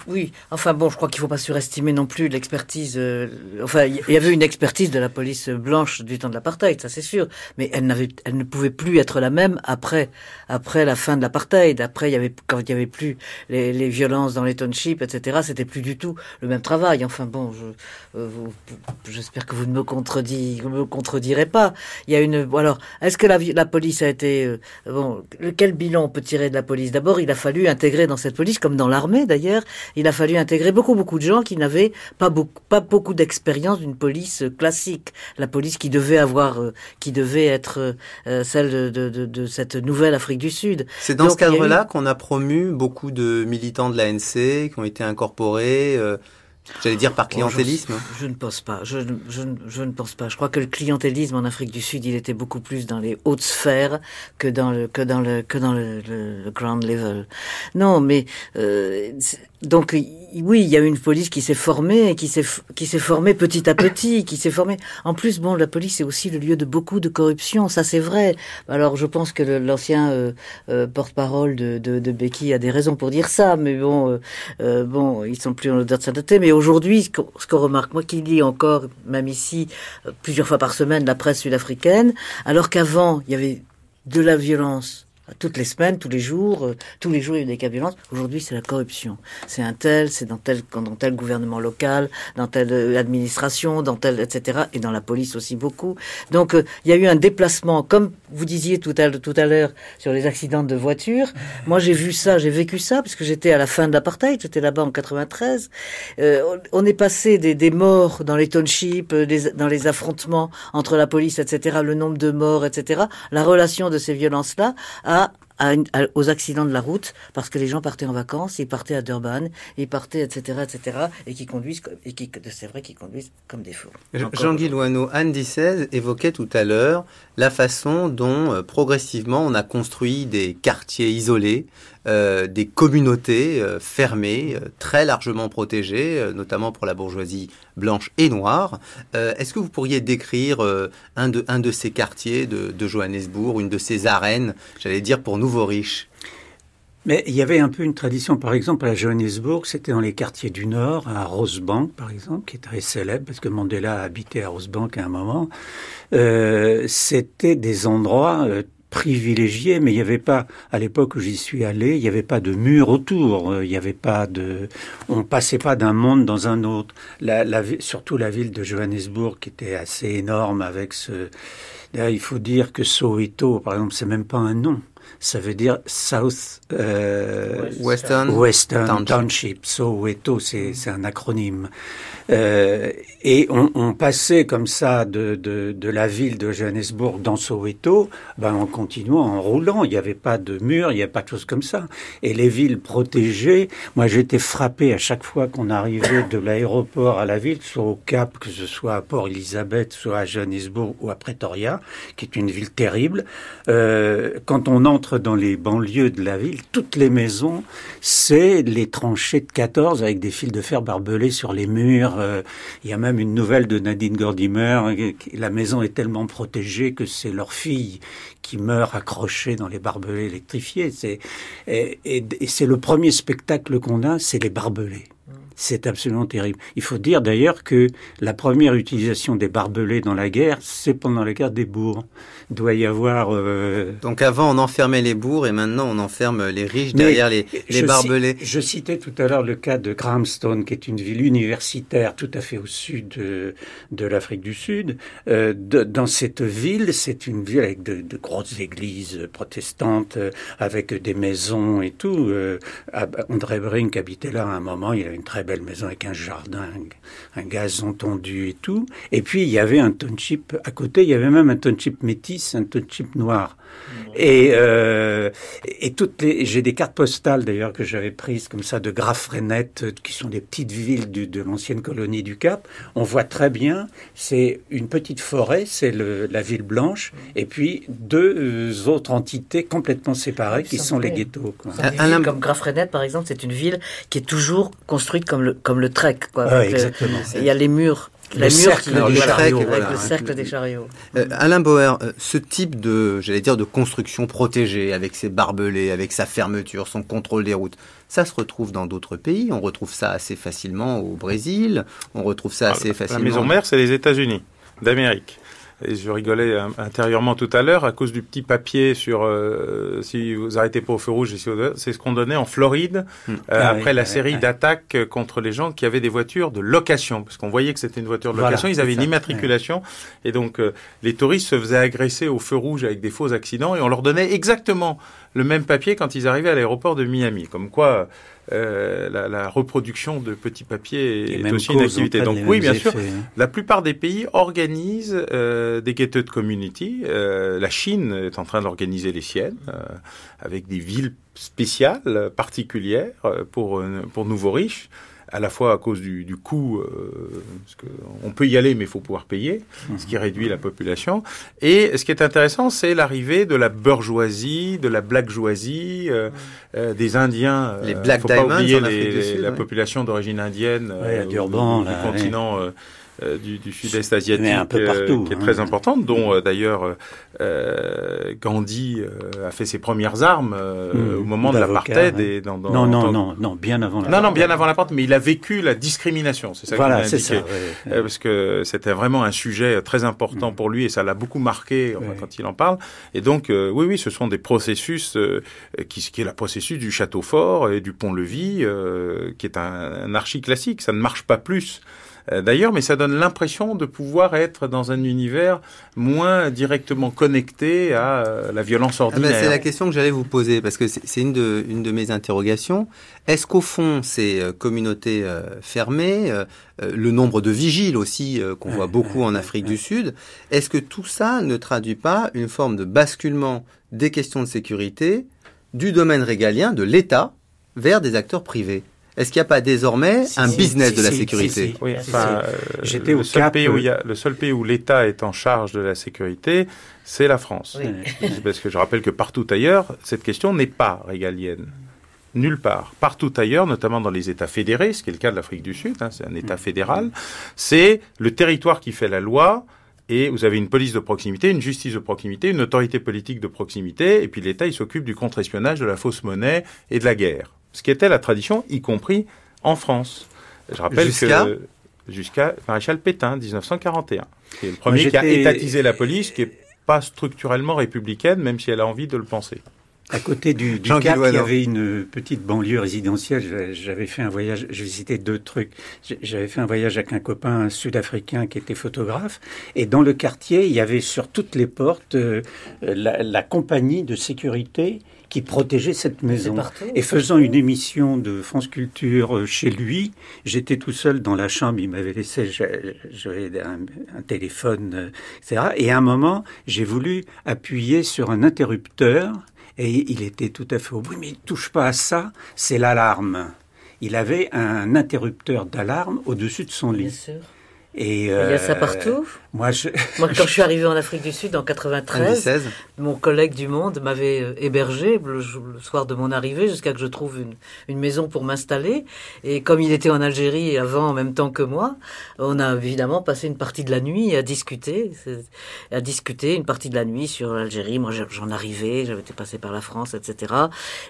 Oui, enfin bon, je crois qu'il ne faut pas surestimer non plus l'expertise. Euh, enfin, il y avait une expertise de la police blanche du temps de l'apartheid, ça c'est sûr, mais elle n'avait, elle ne pouvait plus être la même après, après la fin de l'apartheid. Après, il y avait quand il y avait plus les, les violences dans les townships, etc. C'était plus du tout le même travail. Enfin bon, je, euh, j'espère que vous ne me, contredis, me contredirez pas. Il y a une. Alors, est-ce que la, la police a été euh, bon Quel bilan on peut tirer de la police? D'abord, il a fallu intégrer dans cette police, comme dans l'armée d'ailleurs il a fallu intégrer beaucoup, beaucoup de gens qui n'avaient pas beaucoup, pas beaucoup d'expérience d'une police classique. La police qui devait avoir, euh, qui devait être euh, celle de, de, de, cette nouvelle Afrique du Sud. C'est dans Donc, ce cadre-là eu... qu'on a promu beaucoup de militants de l'ANC qui ont été incorporés. Euh J'allais dire par clientélisme oh, je, je, ne pense pas. Je, je, je, ne pense pas. Je crois que le clientélisme en Afrique du Sud, il était beaucoup plus dans les hautes sphères que dans le que dans le que dans le, le, le ground level. Non, mais euh, donc oui, il y a une police qui s'est formée, qui s'est qui s'est formée petit à petit, qui s'est formée. En plus, bon, la police est aussi le lieu de beaucoup de corruption, ça c'est vrai. Alors je pense que l'ancien euh, euh, porte-parole de, de, de, Becky a des raisons pour dire ça, mais bon, euh, euh bon, ils sont plus en odeur de sainteté. Mais aujourd'hui, ce qu'on qu remarque, moi qui lis encore, même ici, plusieurs fois par semaine, la presse sud-africaine, alors qu'avant il y avait de la violence toutes les semaines, tous les jours, euh, tous les jours il y a des cas de violence. Aujourd'hui, c'est la corruption. C'est un tel, c'est dans tel, dans tel gouvernement local, dans telle euh, administration, dans tel, etc. Et dans la police aussi beaucoup. Donc, euh, il y a eu un déplacement, comme vous disiez tout à, l'heure sur les accidents de voiture. Moi, j'ai vu ça, j'ai vécu ça, puisque j'étais à la fin de l'apartheid, j'étais là-bas en 93. on est passé des, des morts dans les townships, dans les affrontements entre la police, etc., le nombre de morts, etc., la relation de ces violences-là à あ。Aux accidents de la route parce que les gens partaient en vacances, ils partaient à Durban, ils partaient, etc., etc., et qui conduisent, et qui, c'est vrai qu'ils conduisent comme des fous. Jean-Guy Loineau, Anne Dissez évoquait tout à l'heure la façon dont euh, progressivement on a construit des quartiers isolés, euh, des communautés euh, fermées, très largement protégées, notamment pour la bourgeoisie blanche et noire. Est-ce que vous pourriez décrire un, de, un de ces quartiers de, de Johannesburg, une de ces arènes, j'allais dire, pour nouveaux riches mais il y avait un peu une tradition, par exemple, à Johannesburg, c'était dans les quartiers du Nord, à Rosebank, par exemple, qui est très célèbre, parce que Mandela habitait à Rosebank à un moment. Euh, c'était des endroits euh, privilégiés, mais il n'y avait pas, à l'époque où j'y suis allé, il n'y avait pas de mur autour, euh, il n'y avait pas de, on passait pas d'un monde dans un autre. Surtout la ville de Johannesburg, qui était assez énorme avec ce, il faut dire que Soweto, par exemple, c'est même pas un nom ça veut dire South euh, Western, Western Township. Soweto, c'est un acronyme. Euh, et on, on, passait comme ça de, de, de, la ville de Johannesburg dans Soweto, ben en continuant, en roulant. Il n'y avait pas de mur, il n'y avait pas de choses comme ça. Et les villes protégées, moi j'étais frappé à chaque fois qu'on arrivait de l'aéroport à la ville, soit au Cap, que ce soit à Port Elizabeth, soit à Johannesburg ou à Pretoria, qui est une ville terrible. Euh, quand on entre dans les banlieues de la ville, toutes les maisons, c'est les tranchées de 14 avec des fils de fer barbelés sur les murs, euh, il y a même une nouvelle de Nadine Gordimer. Euh, la maison est tellement protégée que c'est leur fille qui meurt accrochée dans les barbelés électrifiés. Et c'est le premier spectacle qu'on a, c'est les barbelés. C'est absolument terrible. Il faut dire d'ailleurs que la première utilisation des barbelés dans la guerre, c'est pendant la guerre des bourgs. Il doit y avoir. Euh... Donc avant, on enfermait les bourgs et maintenant, on enferme les riches derrière les, les barbelés. je citais tout à l'heure le cas de Grahamstown, qui est une ville universitaire tout à fait au sud de, de l'Afrique du Sud. Euh, de, dans cette ville, c'est une ville avec de, de, grosses églises protestantes, euh, avec des maisons et tout. Euh, André Brink habitait là à un moment. Il a une très belle maison avec un jardin, un gazon tondu et tout. Et puis il y avait un township à côté, il y avait même un township métis, un township noir. Et, euh, et toutes les, j'ai des cartes postales d'ailleurs que j'avais prises comme ça de Grafrenet, qui sont des petites villes du, de l'ancienne colonie du Cap. On voit très bien, c'est une petite forêt, c'est la ville blanche, et puis deux euh, autres entités complètement séparées qui sont les ghettos. Quoi. Comme Grafrenet par exemple, c'est une ville qui est toujours construite comme le comme le Trek. Quoi, exactement. Il y a les murs le cercle, des chariots, le cercle des chariots. Euh, Alain Bauer, euh, ce type de, j'allais dire, de construction protégée, avec ses barbelés, avec sa fermeture, son contrôle des routes, ça se retrouve dans d'autres pays. On retrouve ça assez facilement au Brésil. On retrouve ça ah, assez facilement. La maison mère, c'est les États-Unis d'Amérique. Et je rigolais euh, intérieurement tout à l'heure à cause du petit papier sur euh, si vous arrêtez pas au feu rouge, c'est ce qu'on donnait en Floride hmm. euh, ah après la série d'attaques contre les gens qui avaient des voitures de location, parce qu'on voyait que c'était une voiture de location, ils avaient une immatriculation, et donc les touristes se faisaient agresser au feu rouge avec des faux accidents, et on leur donnait exactement le même papier quand ils arrivaient à l'aéroport de Miami, comme quoi euh, la, la, reproduction de petits papiers est aussi une activité. Donc oui, bien sûr, hein. la plupart des pays organisent euh, des gated community. Euh, la Chine est en train d'organiser les siennes euh, avec des villes spéciales, particulières pour pour nouveaux riches à la fois à cause du, du coût, euh, parce que on peut y aller, mais il faut pouvoir payer, ce qui réduit la population. Et ce qui est intéressant, c'est l'arrivée de la bourgeoisie, de la blackjoisie, euh, euh, des Indiens. Les Black faut Diamonds, pas oublier les, la population d'origine indienne ouais, du, du, continent du, du sud-est asiatique un peu partout, qui est très hein. importante, dont d'ailleurs Gandhi a fait ses premières armes hmm. au moment de l'apartheid. et Dans, dans, non, non, non, non, bien avant l'apartheid. Non, non, bien avant l'apartheid, mais il a vécu la discrimination, c'est ça voilà, indiqué. Ça, Parce que c'était vraiment un sujet très important hmm. pour lui et ça l'a beaucoup marqué quand il en parle. Et donc, oui, oui, ce sont des processus qui, qui est le processus du château fort et du pont-levis, qui est un, un archi classique. Ça ne marche pas plus euh, d'ailleurs, mais ça donne l'impression de pouvoir être dans un univers moins directement connecté à euh, la violence ah ben, ordinaire. c'est la question que j'allais vous poser, parce que c'est une de, une de mes interrogations. Est-ce qu'au fond, ces euh, communautés fermées, le nombre de vigiles aussi qu'on voit beaucoup en Afrique du Sud, est-ce que tout ça ne traduit pas une forme de basculement des questions de sécurité du domaine régalien, de l'État, vers des acteurs privés? Est-ce qu'il n'y a pas désormais un business de la sécurité Oui, enfin, euh, j'étais au seul pays où il y a, le seul pays où l'État est en charge de la sécurité, c'est la France. Parce que je rappelle que partout ailleurs, cette question n'est pas régalienne. Nulle part. Partout ailleurs, notamment dans les États fédérés, ce qui est le cas de l'Afrique du Sud, hein, c'est un État fédéral, c'est le territoire qui fait la loi, et vous avez une police de proximité, une justice de proximité, une autorité politique de proximité, et puis l'État, il s'occupe du contre-espionnage, de la fausse monnaie et de la guerre ce qui était la tradition, y compris en France. Je rappelle que jusqu'à Maréchal Pétain, 1941, qui est le premier qui a étatisé la police, qui est pas structurellement républicaine, même si elle a envie de le penser. À côté du, du Cap, il y avait une petite banlieue résidentielle. J'avais fait un voyage, j'ai visité deux trucs. J'avais fait un voyage avec un copain sud-africain qui était photographe. Et dans le quartier, il y avait sur toutes les portes euh, la, la, compagnie de sécurité qui protégeait cette maison. Et faisant une émission de France Culture euh, chez lui, j'étais tout seul dans la chambre, il m'avait laissé, j'avais un, un, téléphone, euh, etc. Et à un moment, j'ai voulu appuyer sur un interrupteur et il était tout à fait au bruit, mais il touche pas à ça, c'est l'alarme. Il avait un interrupteur d'alarme au-dessus de son lit. Bien sûr. Et, il y a ça euh, partout? Moi, je... Moi, quand je suis arrivé en Afrique du Sud en 93, mon collègue du Monde m'avait euh, hébergé le, soir de mon arrivée jusqu'à que je trouve une, une maison pour m'installer. Et comme il était en Algérie avant en même temps que moi, on a évidemment passé une partie de la nuit à discuter, à discuter une partie de la nuit sur l'Algérie. Moi, j'en arrivais, j'avais été passé par la France, etc.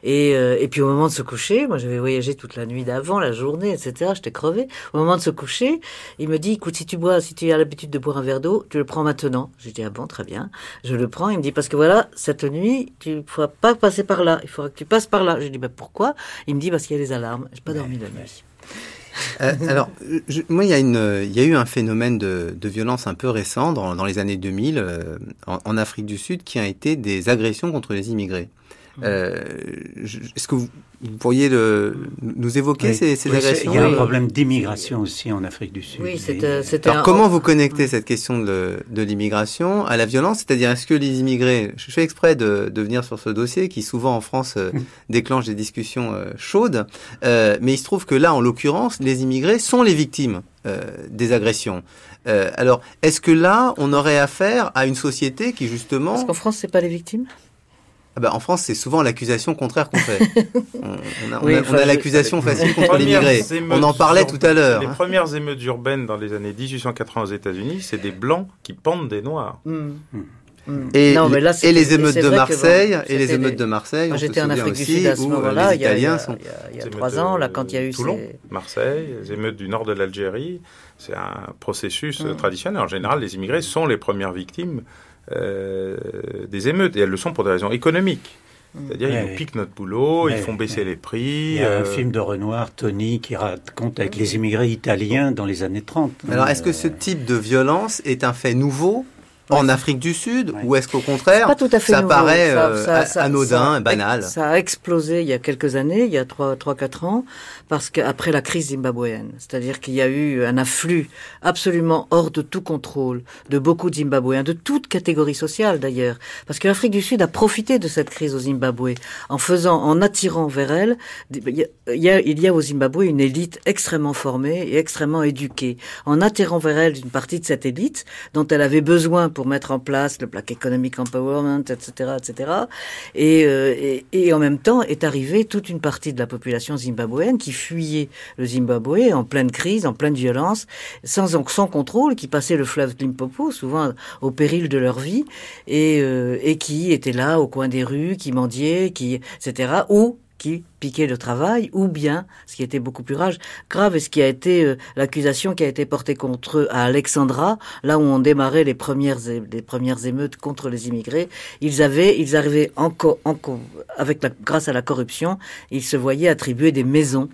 Et, euh, et puis au moment de se coucher, moi, j'avais voyagé toute la nuit d'avant, la journée, etc. J'étais crevé. Au moment de se coucher, il me dit, écoute, si tu bois, si tu as l'habitude de boire un verre d'eau, tu le prends maintenant. J'ai dit, ah bon, très bien. Je le prends. Il me dit, parce que voilà, cette nuit, tu ne pourras pas passer par là. Il faudra que tu passes par là. Dit, bah, pourquoi? Il me dit, parce qu'il y a les alarmes. J'ai pas dormi la nuit. Euh, alors, moi, il y, a une, il y a eu un phénomène de, de violence un peu récent dans, dans les années 2000 euh, en, en, Afrique du Sud qui a été des agressions contre les immigrés. Euh, Est-ce que vous, pourriez le, nous évoquer ces, ces agressions Il y a un problème d'immigration aussi en Afrique du Sud. Oui, c'était. Alors, comment vous connectez cette question de, de l'immigration à la violence? C'est-à-dire, est-ce que les immigrés, je fais exprès de, de, venir sur ce dossier qui souvent en France euh, mm. déclenche des discussions euh, chaudes, euh, mais il se trouve que là, en l'occurrence, les immigrés sont les victimes euh, des agressions. alors, est-ce que là, on aurait affaire à une société qui justement... Parce qu'en France, c'est pas les victimes? Ah bah, en France, c'est souvent l'accusation contraire qu'on fait. on, a, l'accusation facile contre l'immigré. On en parlait tout à l'heure. Les premières émeutes urbaines dans les années 1880 aux États-Unis, c'est des blancs qui pendent des noirs. Hmm. Hmm. Et, et, les émeutes de Marseille, et les émeutes de Marseille. J'étais en Afrique du Sud à ce moment-là, il y a, il y a, trois ans, là, quand il y a eu Toulon, Marseille, les émeutes du nord de l'Algérie. C'est un processus hmm. traditionnel. En général, les immigrés sont les premières victimes euh, des émeutes. Et elles le sont pour des raisons économiques. C'est-à-dire, ils nous piquent notre boulot, ils font baisser les prix. Il y a un euh, film de Renoir, Tony, qui raconte avec les immigrés italiens dans les années 30. Alors, est-ce que ce type de violence est un fait nouveau en Afrique du Sud ou est-ce qu'au contraire ça paraît euh, anodin, banal. Ça a explosé il y a quelques années, il y a 3-4 ans, parce qu'après la crise zimbabwéenne, c'est-à-dire qu'il y a eu un afflux absolument hors de tout contrôle de beaucoup de Zimbabwéens, de toute catégorie sociale d'ailleurs, parce que l'Afrique du Sud a profité de cette crise au Zimbabwe en faisant, en attirant vers elle, il y a, il y a au Zimbabwe une élite extrêmement formée et extrêmement éduquée, en attirant vers elle une partie de cette élite dont elle avait besoin pour mettre en place le Black Economic Empowerment, etc., etc. Et, euh, et, et, en même temps est arrivée toute une partie de la population zimbabwéenne qui fuyait le Zimbabwe en pleine crise, en pleine violence, sans, sans contrôle, qui passait le fleuve Limpopo, souvent au péril de leur vie, et, euh, et qui était là au coin des rues, qui mendiaient, qui, etc., ou qui piquait le travail, ou bien, ce qui était beaucoup plus grave, grave et ce qui a été euh, l'accusation qui a été portée contre eux à Alexandra, là où on démarrait les premières les premières émeutes contre les immigrés, ils avaient ils arrivaient encore encore avec la, grâce à la corruption, ils se voyaient attribuer des maisons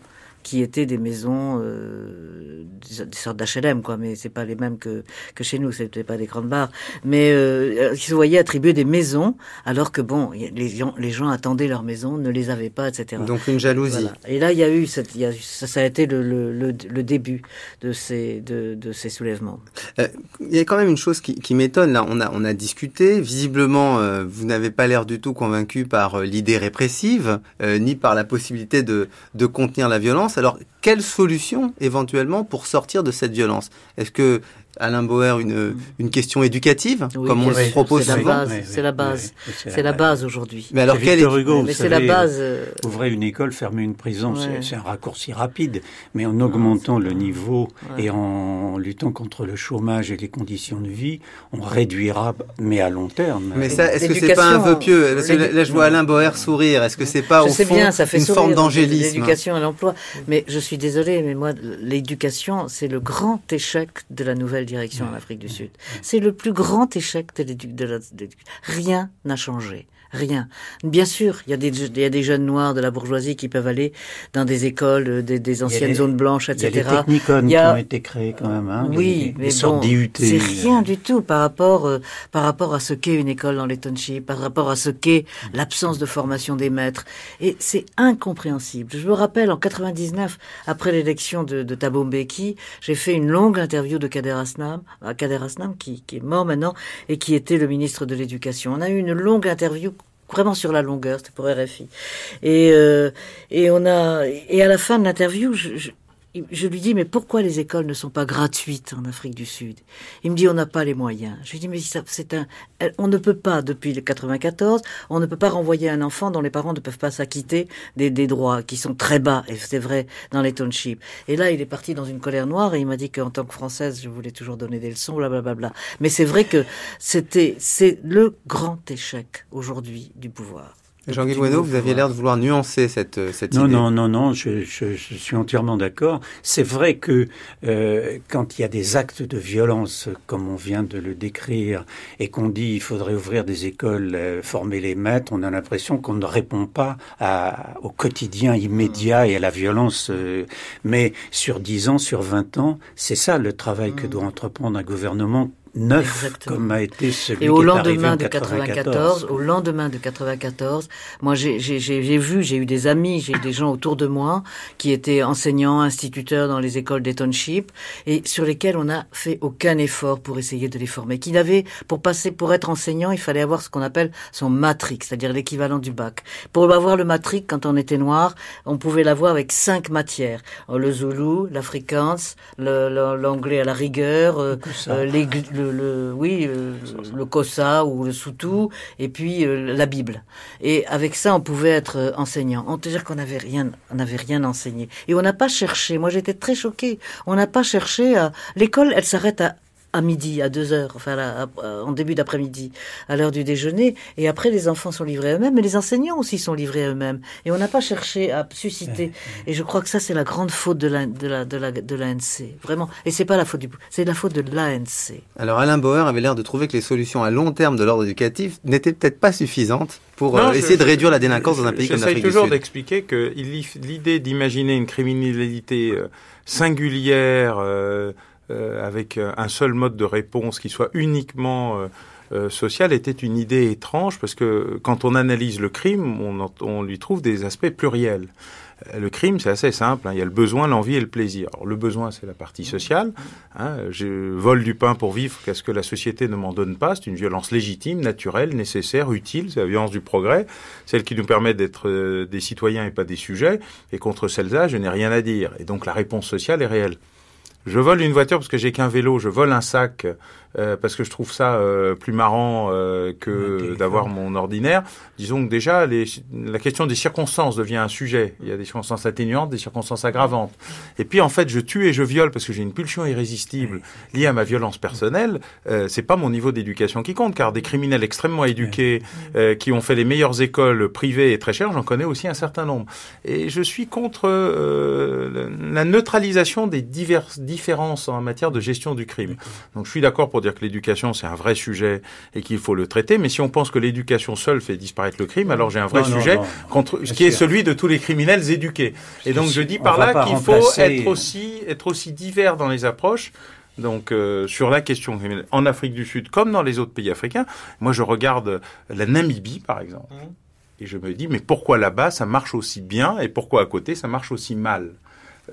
qui étaient des maisons, euh, des sortes d'HLM, quoi, mais c'est pas les mêmes que, que chez nous, c'était pas des grandes barres, mais euh, qui se voyaient attribuer des maisons, alors que bon, les gens, les gens attendaient leurs maisons, ne les avaient pas, etc. Donc une jalousie. Voilà. Et là, il y a eu, cette, il y a, ça, ça, a été le, le, le, le, début de ces, de, de ces soulèvements. Euh, il y a quand même une chose qui, qui m'étonne. Là, on a, on a discuté. Visiblement, euh, vous n'avez pas l'air du tout convaincu par euh, l'idée répressive, euh, ni par la possibilité de, de contenir la violence. Alors, quelle solution éventuellement pour sortir de cette violence? Est-ce que Alain Bauer une, une question éducative, oui, comme on le propose c'est souvent. La base, c'est la base, c'est la base aujourd'hui. Mais alors, quelle Victor Hugo, mais c'est la base. Euh... Ouvrir une école, fermer une prison, ouais. c'est un raccourci rapide. Mais en augmentant le niveau ouais. et en luttant contre le chômage et les conditions de vie, on réduira, mais à long terme. Mais ça, est-ce que c'est pas un vœu pieux? Parce que là, je vois Alain Bauer sourire. Est-ce que c'est pas je au fond bien, ça fait une forme d'angélisme? L'éducation et l'emploi. Mais je suis désolé, mais moi, l'éducation, c'est le grand échec de la nouvelle direction en Afrique du Sud. C'est le plus grand échec de l'éducation. Rien n'a changé. Rien. Bien sûr, il y, a des, il y a des jeunes noirs de la bourgeoisie qui peuvent aller dans des écoles, des, des anciennes zones blanches, etc. Il y a des technicones qui ont été créées quand même. Hein, oui, mais bon, c'est rien du tout par rapport, euh, par rapport à ce qu'est une école dans les townships, par rapport à ce qu'est l'absence de formation des maîtres. Et c'est incompréhensible. Je me rappelle, en 99, après l'élection de, de Thabo Mbeki, j'ai fait une longue interview de Kader Asnam, Kader Asnam qui, qui est mort maintenant et qui était le ministre de l'Éducation. On a eu une longue interview vraiment sur la longueur, c'était pour RFI. Et, euh, et on a, et à la fin de l'interview, je, je, je, lui dis, mais pourquoi les écoles ne sont pas gratuites en Afrique du Sud? Il me dit, on n'a pas les moyens. Je lui dis, mais c'est un, on ne peut pas, depuis le 94, on ne peut pas renvoyer un enfant dont les parents ne peuvent pas s'acquitter des, des droits qui sont très bas, et c'est vrai, dans les townships. Et là, il est parti dans une colère noire et il m'a dit qu'en tant que Française, je voulais toujours donner des leçons, blablabla. Bla, bla. Mais c'est vrai que c'était, c'est le grand échec aujourd'hui du pouvoir. Jean-Guy Bueno, vous aviez l'air de vouloir nuancer cette, cette non, idée. Non, non, non, je, je, je suis entièrement d'accord. C'est vrai que euh, quand il y a des actes de violence, comme on vient de le décrire, et qu'on dit il faudrait ouvrir des écoles, euh, former les maîtres, on a l'impression qu'on ne répond pas à, au quotidien immédiat et à la violence. Euh, mais sur 10 ans, sur 20 ans, c'est ça le travail que doit entreprendre un gouvernement neuf Exactement. comme a été celui Et au qui lendemain de 94, au lendemain de 94, moi j'ai vu, j'ai eu des amis, j'ai eu des gens autour de moi qui étaient enseignants, instituteurs dans les écoles des townships et sur lesquels on n'a fait aucun effort pour essayer de les former. Qui n'avait pour passer pour être enseignant, il fallait avoir ce qu'on appelle son matric, c'est-à-dire l'équivalent du bac. Pour avoir le matric quand on était noir, on pouvait l'avoir avec cinq matières le zoulou, l'afrikaans, l'anglais à la rigueur, euh, les, le, le, oui, le, le Kossa ou le Soutou, et puis euh, la Bible. Et avec ça, on pouvait être euh, enseignant. On te dire qu'on n'avait rien, on n'avait rien enseigné. Et on n'a pas cherché. Moi, j'étais très choquée. On n'a pas cherché à. L'école, elle s'arrête à à midi, à deux heures, enfin là, en début d'après-midi, à l'heure du déjeuner. Et après, les enfants sont livrés à eux-mêmes, mais les enseignants aussi sont livrés à eux-mêmes. Et on n'a pas cherché à susciter. Et je crois que ça, c'est la grande faute de l'ANC, de la, de la, de l'ANC. Vraiment. Et c'est pas la faute du, c'est la faute de l'ANC. Alors, Alain Bauer avait l'air de trouver que les solutions à long terme de l'ordre éducatif n'étaient peut-être pas suffisantes pour non, euh, essayer je, de réduire la délinquance je, dans un pays comme l'Afrique du Sud. Toujours d'expliquer que l'idée d'imaginer une criminalité euh, singulière, euh, euh, avec un seul mode de réponse qui soit uniquement euh, euh, social était une idée étrange parce que quand on analyse le crime, on, lui trouve des aspects pluriels. Le crime, c'est assez simple. Hein. Il y a le besoin, l'envie et le plaisir. Le besoin, c'est la partie sociale. Hein. Je vole du pain pour vivre, qu'est-ce que la société ne m'en donne pas C'est une violence légitime, naturelle, nécessaire, utile. C'est la violence du progrès, celle qui nous permet d'être euh, des citoyens et pas des sujets. Et contre celle-là, je n'ai rien à dire. Et donc, la réponse sociale est réelle. Je vole une voiture parce que j'ai qu'un vélo, je vole un sac euh, parce que je trouve ça euh, plus marrant euh, que d'avoir mon ordinaire. Disons que déjà, les, la question des circonstances devient un sujet. Il y a des circonstances atténuantes, des circonstances aggravantes. Et puis en fait, je tue et je viole parce que j'ai une pulsion irrésistible liée à ma violence personnelle. C'est pas mon niveau d'éducation qui compte, car des criminels extrêmement éduqués qui ont fait les meilleures écoles privées et très chères, j'en connais aussi un certain nombre. Et je suis contre la neutralisation des diverses différences en matière de gestion du crime. Donc je suis d'accord pour dire que l'éducation, c'est un vrai sujet et qu'il faut le traiter. Mais si on pense que l'éducation seule fait disparaître le crime, alors j'ai un vrai sujet contre, qui est celui de tous les criminels éduqués. Et donc je dis par là qu'il faut être aussi, être aussi divers dans les approches. Donc euh, sur la question criminelle en Afrique du Sud comme dans les autres pays africains, moi je regarde la Namibie par exemple mmh. et je me dis mais pourquoi là-bas ça marche aussi bien et pourquoi à côté ça marche aussi mal?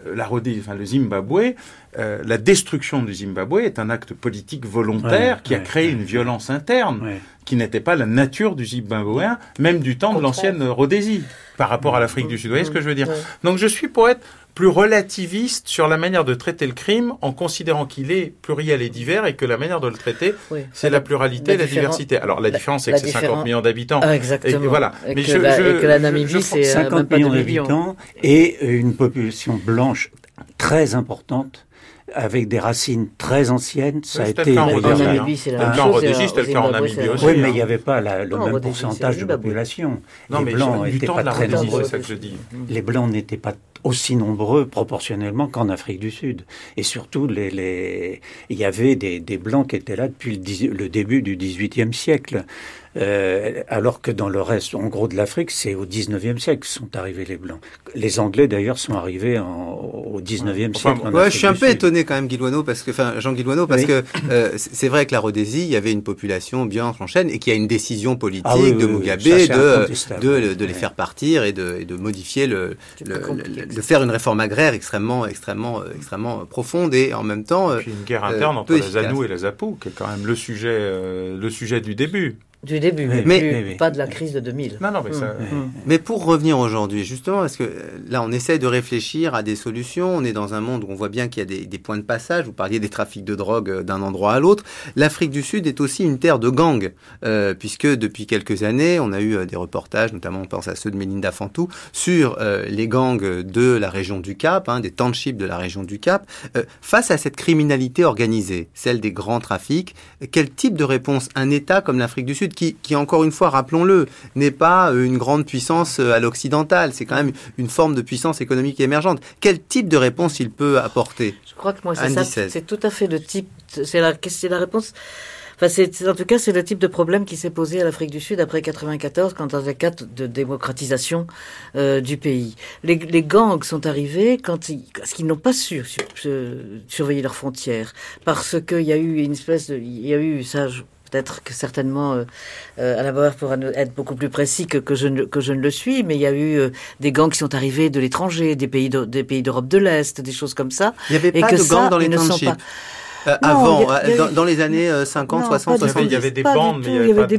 Euh, la enfin, le Zimbabwe, euh, la destruction du Zimbabwe est un acte politique volontaire qui a créé une violence interne qui n'était pas la nature du Zimbabwéen, même du temps de l'ancienne Rhodésie, par rapport à l'Afrique du Sud. Vous voyez ce que je veux dire Donc je suis pour être plus relativiste sur la manière de traiter le crime en considérant qu'il est pluriel et divers et que la manière de le traiter, c'est la pluralité et la diversité. Alors la, différence, c'est que c'est 50 millions d'habitants. Ah, exactement. Et, voilà. Mais que, la, que la Namibie, c'est 50 millions d'habitants et une population blanche très importante avec des racines très anciennes. Ça a été en Namibie, c'est la même chose. c'était le cas en Namibie aussi. Oui, mais il n'y avait pas la, le même pourcentage de population. Non, les mais blancs n'étaient pas très nombreux. Ça que je dis. Les blancs n'étaient pas aussi nombreux proportionnellement qu'en Afrique du Sud. Et surtout, il y avait des, des blancs qui étaient là depuis le, le début du XVIIIe siècle. Euh, alors que dans le reste, en gros, de l'Afrique, c'est au 19e siècle que sont arrivés les Blancs. Les Anglais, d'ailleurs, sont arrivés en, au 19e siècle. ouais, je suis un peu étonné quand même, Guilouano, parce que, enfin, Jean Guilouano, parce que euh, c'est vrai que la Rhodésie, il y avait une population bien en chaîne et qu'il y a une décision politique ah de Mugabe de, de, de, les faire partir et de, et de modifier le, le, de faire une réforme agraire extrêmement, extrêmement, extrêmement profonde et en même temps. Puis une guerre interne euh, entre la Zanou et la Zapou, qui est quand même le sujet, le sujet du début. Du début, mais, pas de la crise de 2000. Non, non, mais, ça... Mmh. mais pour revenir aujourd'hui, justement, parce que là, on essaie de réfléchir à des solutions. On est dans un monde où on voit bien qu'il y a des, des, points de passage. Vous parliez des trafics de drogue euh, d'un endroit à l'autre. L'Afrique du Sud est aussi une terre de gangs, euh, puisque depuis quelques années, on a eu euh, des reportages, notamment on pense à ceux de Melinda Fantou, sur euh, les gangs de la région du Cap, hein, des townships de la région du Cap. Euh, face à cette criminalité organisée, celle des grands trafics, quel type de réponse? Un État comme l'Afrique du Sud qui, encore une fois, rappelons-le, n'est pas euh, une grande puissance euh, à l'occidental, c'est quand même une forme de puissance économique émergente. Quel type de réponse il peut apporter Je crois que moi, c'est tout à fait le type, c'est la, la réponse? Enfin, c'est, en tout cas, c'est le type de problème qui s'est posé à l'Afrique du Sud après 94, quand dans le cadre de démocratisation euh, du pays. Les, les, gangs sont arrivés quand ils, parce qu'ils n'ont pas su surveiller leurs frontières, parce qu'il y a eu une espèce de, il y a eu ça. Peut-être que certainement euh, euh, Alain Bauer pourra être beaucoup plus précis que, que, je ne, que je ne le suis, mais il y a eu euh, des gangs qui sont arrivés de l'étranger, des pays d'Europe de l'Est, des choses comme ça. Il n'y avait pas de gangs dans les townships. Euh, avant, euh, dans, les années 50, 60, 70. Il y avait des bandes, mais il n'y avait, pas de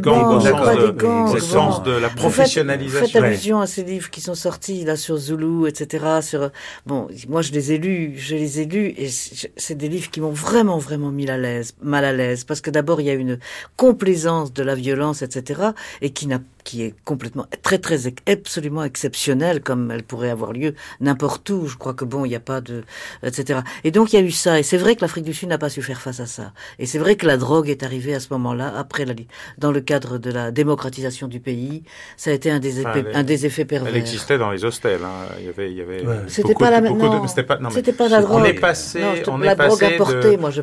gangs au sens de la professionnalisation. Faites allusion à ces livres qui sont sortis là sur Zulu, etc. Sur bon, moi je les ai lus, je les ai lus et c'est des livres qui m'ont vraiment vraiment mis à l'aise, mal à l'aise, parce que d'abord il y a une complaisance de la violence, etc. et qui n'a qui est complètement très très absolument exceptionnelle comme elle pourrait avoir lieu n'importe où. Je crois que bon, il n'y a pas de etc. Et donc il y a eu ça et c'est vrai que l'Afrique du Sud n'a pas su faire face à ça. Et c'est vrai que la drogue est arrivée à ce moment-là après la dans le cadre de la démocratisation du pays. Ça a été un des effets, un des effets pervers. Elle existait dans les hostels. Hein. Il y avait il y avait c'était pas la même c'était pas, pas la drogue. On est passé on est passé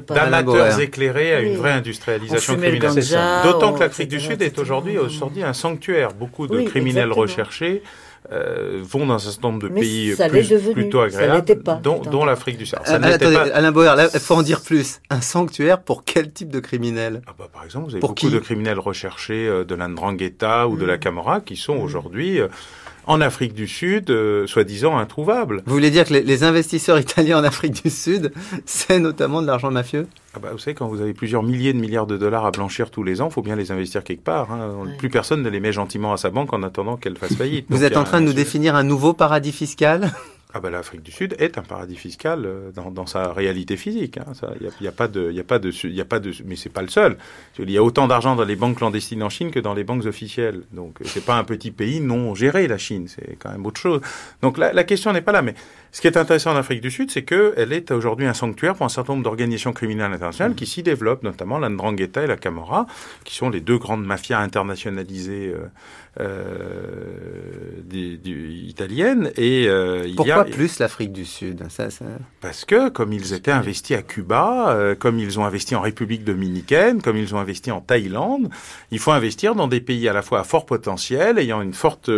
d'amateurs éclairés à une vraie industrialisation criminelle. D'autant que l'Afrique du Sud est aujourd'hui aujourd'hui un sanctuaire Beaucoup de criminels recherchés euh, vont dans un certain nombre de pays plutôt agréables, dont, l'Afrique du Sud. Euh, attendez, Alain Bauer, il faut en dire plus. Un sanctuaire pour quel type de criminels ah bah, Par exemple, vous avez beaucoup de criminels recherchés euh, de l'Andrangheta ou de la mmh. Camorra qui sont mmh. aujourd'hui en Afrique du Sud, soi-disant introuvables. Vous voulez dire que les, investisseurs italiens en Afrique du Sud, c'est notamment de l'argent mafieux? Ah bah, vous savez, quand vous avez plusieurs milliers de milliards de dollars à blanchir tous les ans, il faut bien les investir quelque part. Hein. Plus personne ne les met gentiment à sa banque en attendant qu'elle fasse faillite. Vous êtes en train de nous définir un nouveau paradis fiscal? Ah ben, L'Afrique du Sud est un paradis fiscal euh, dans, dans sa réalité physique. Il hein. n'y a, a, pas de, y a pas de, y a pas de, mais c'est pas le seul. Il y a autant d'argent dans les banques clandestines en Chine que dans les banques officielles. Donc c'est pas un petit pays non géré la Chine, c'est quand même autre chose. Donc la, la question n'est pas là. Mais ce qui est intéressant en Afrique du Sud, c'est qu'elle est aujourd'hui un sanctuaire pour un certain nombre d'organisations criminelles internationales qui s'y développent, notamment la Ndrangheta et la Camorra, qui sont les deux grandes mafias internationalisées euh, euh, italiennes. Et euh, il Pourquoi y a... plus l'Afrique du Sud ça, ça... Parce que comme ils étaient investis à Cuba, euh, comme ils ont investi en République dominicaine, comme ils ont investi en Thaïlande, il faut investir dans des pays à la fois à fort potentiel, ayant une forte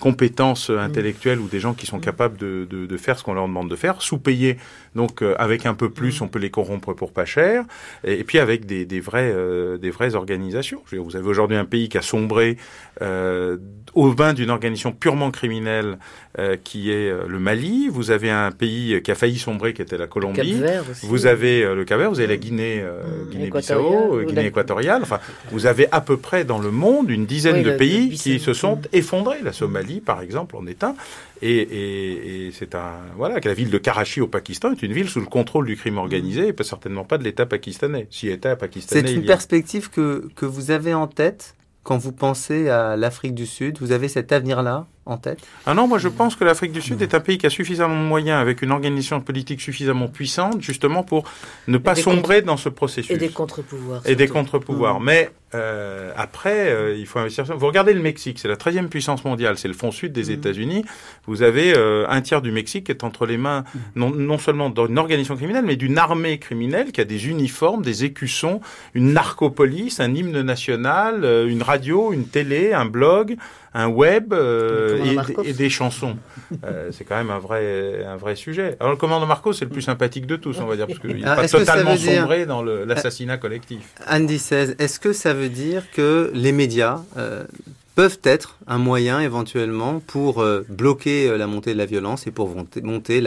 compétence intellectuelle ou des gens qui sont capables de, de, de faire ce qu'on leur demande de faire, sous-payés. Donc avec un peu plus, on peut les corrompre pour pas cher. Et, puis avec des, des vrais, des vraies organisations. vous avez aujourd'hui un pays qui a sombré euh, au bain d'une organisation purement criminelle euh, qui est euh, le Mali. Vous avez un pays qui a failli sombrer, qui était la Colombie. Vous avez le Cap-Vert, vous avez la Guinée, mmh. Guinée-Bissau, Guinée équatoriale. Enfin, vous avez à peu près dans le monde une dizaine de pays qui se sont effondrés. La Somalie, par exemple, en est un. Et, et, et c'est un voilà que la ville de Karachi au Pakistan est une ville sous le contrôle du crime organisé et pas certainement pas de l'État pakistanais. Si l'État pakistanais, c'est une perspective que que vous avez en tête quand vous pensez à l'Afrique du Sud Vous avez cet avenir-là? En tête Ah non, moi je pense que l'Afrique du Sud est un pays qui a suffisamment de moyens, avec une organisation politique suffisamment puissante, justement pour ne pas sombrer dans ce processus. Et des contre-pouvoirs. Et des contre-pouvoirs. Mmh. Mais euh, après, euh, il faut investir. Vous regardez le Mexique, c'est la 13e puissance mondiale, c'est le fond sud des mmh. États-Unis. Vous avez euh, un tiers du Mexique qui est entre les mains mmh. non, non seulement d'une organisation criminelle, mais d'une armée criminelle qui a des uniformes, des écussons, une narcopolice, un hymne national, euh, une radio, une télé, un blog un web euh, et, des chansons. euh, c'est quand même un vrai, un vrai sujet. Alors le commandant Marcos, c'est le plus sympathique de tous, on va dire, parce qu'il n'est pas totalement sombré dans l'assassinat collectif. Andy 16, est-ce que ça veut dire que les médias euh, peuvent être un moyen éventuellement pour euh, bloquer euh, la montée de la violence et pour monter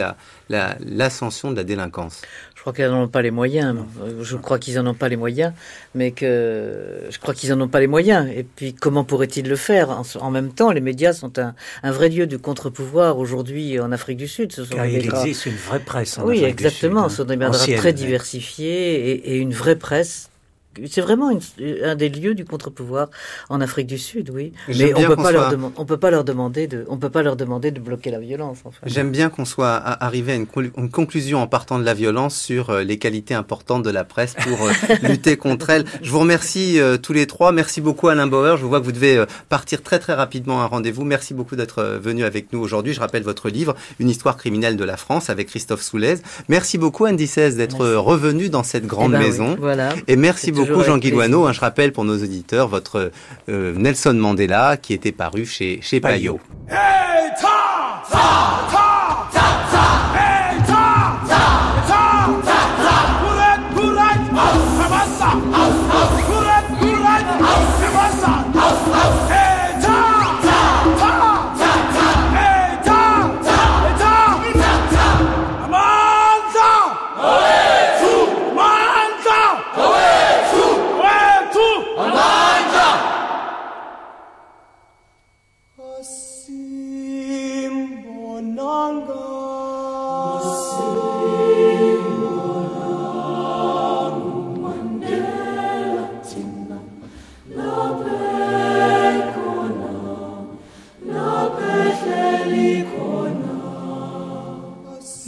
l'ascension la, de la délinquance Je crois qu'ils n'en ont pas les moyens. Je crois qu'ils n'en ont pas les moyens, mais que je crois qu'ils n'en ont pas les moyens. Et puis comment pourraient-ils le faire? En, même temps, les médias sont un, un vrai lieu du contre-pouvoir aujourd'hui en Afrique du Sud. Ce sont Car il existe une vraie presse en oui, Afrique du Sud. Oui, exactement. Ce sont des médias très diversifiés et, et une vraie presse c'est vraiment un des lieux du contre-pouvoir en Afrique du Sud, oui. Mais on peut pas leur on peut pas leur demander de, on peut pas leur demander de bloquer la violence. J'aime bien qu'on soit arrivé à une, conclusion en partant de la violence sur euh, les qualités importantes de la presse pour euh, lutter contre elle. Je vous remercie euh, tous les trois. Merci beaucoup Alain Bauer. Je vois que vous devez partir très très rapidement à un rendez-vous. Merci beaucoup d'être venu avec nous aujourd'hui. Je rappelle votre livre, Une histoire criminelle de la France avec Christophe Soulez. Merci beaucoup Andy 16 d'être revenu dans cette grande eh ben maison. voilà. Et merci beaucoup beaucoup Jean Guilouano. Hein, je rappelle pour nos auditeurs votre euh, Nelson Mandela qui était paru chez, chez Payot.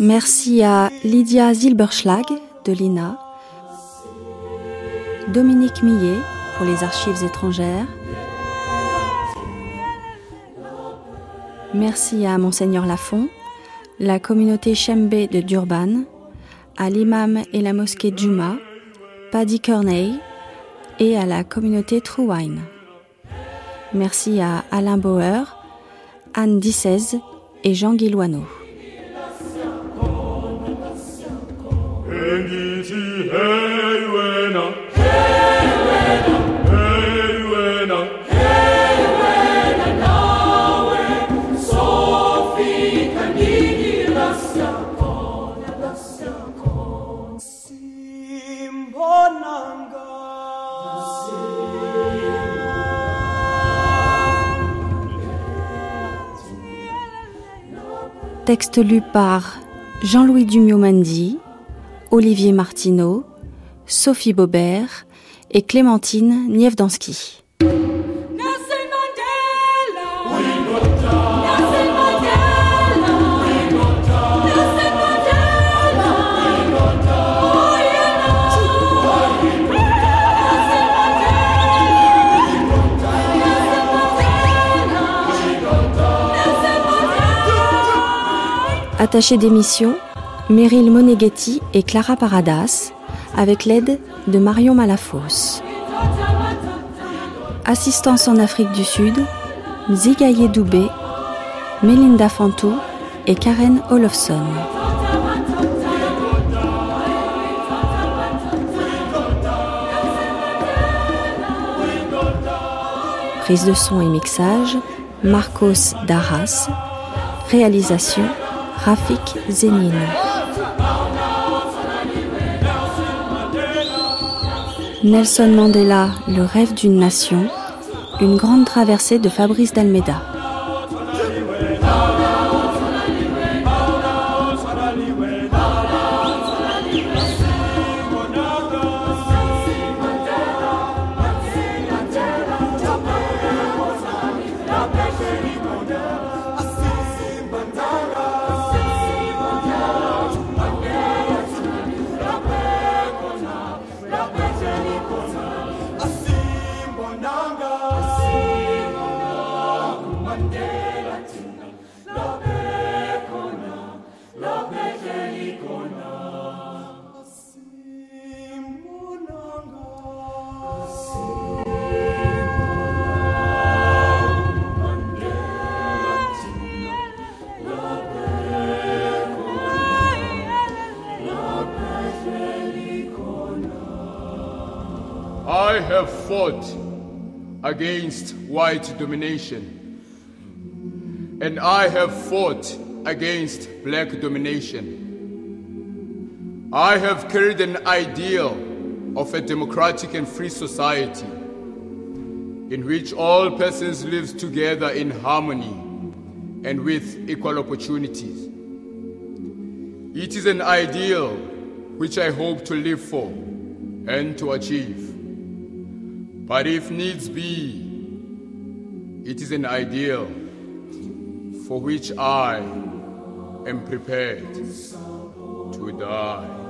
Merci à Lydia Zilberschlag de l'INA, Dominique Millet pour les archives étrangères, Merci à Monseigneur Lafont, la communauté Shembe de Durban, à l'imam et la mosquée Juma, Paddy Kearney et à la communauté Truwine. Merci à Alain Bauer, Anne Dissez et Jean Guiloineau. Texte lu par Jean-Louis Dumiomandi, Olivier Martineau, Sophie Bobert et Clémentine Nievdansky. Attachée d'émission, Meryl Moneghetti et Clara Paradas, avec l'aide de Marion Malafos. Assistance en Afrique du Sud, Zigaye Doubé, Melinda Fantou et Karen Olofsson. Prise de son et mixage, Marcos Darras. Réalisation, Rafik Zénine. Nelson Mandela, le rêve d'une nation, une grande traversée de Fabrice d'Almeida. White domination. And I have fought against black domination. I have carried an ideal of a democratic and free society in which all persons live together in harmony and with equal opportunities. It is an ideal which I hope to live for and to achieve. But if needs be, it is an ideal for which I am prepared to die.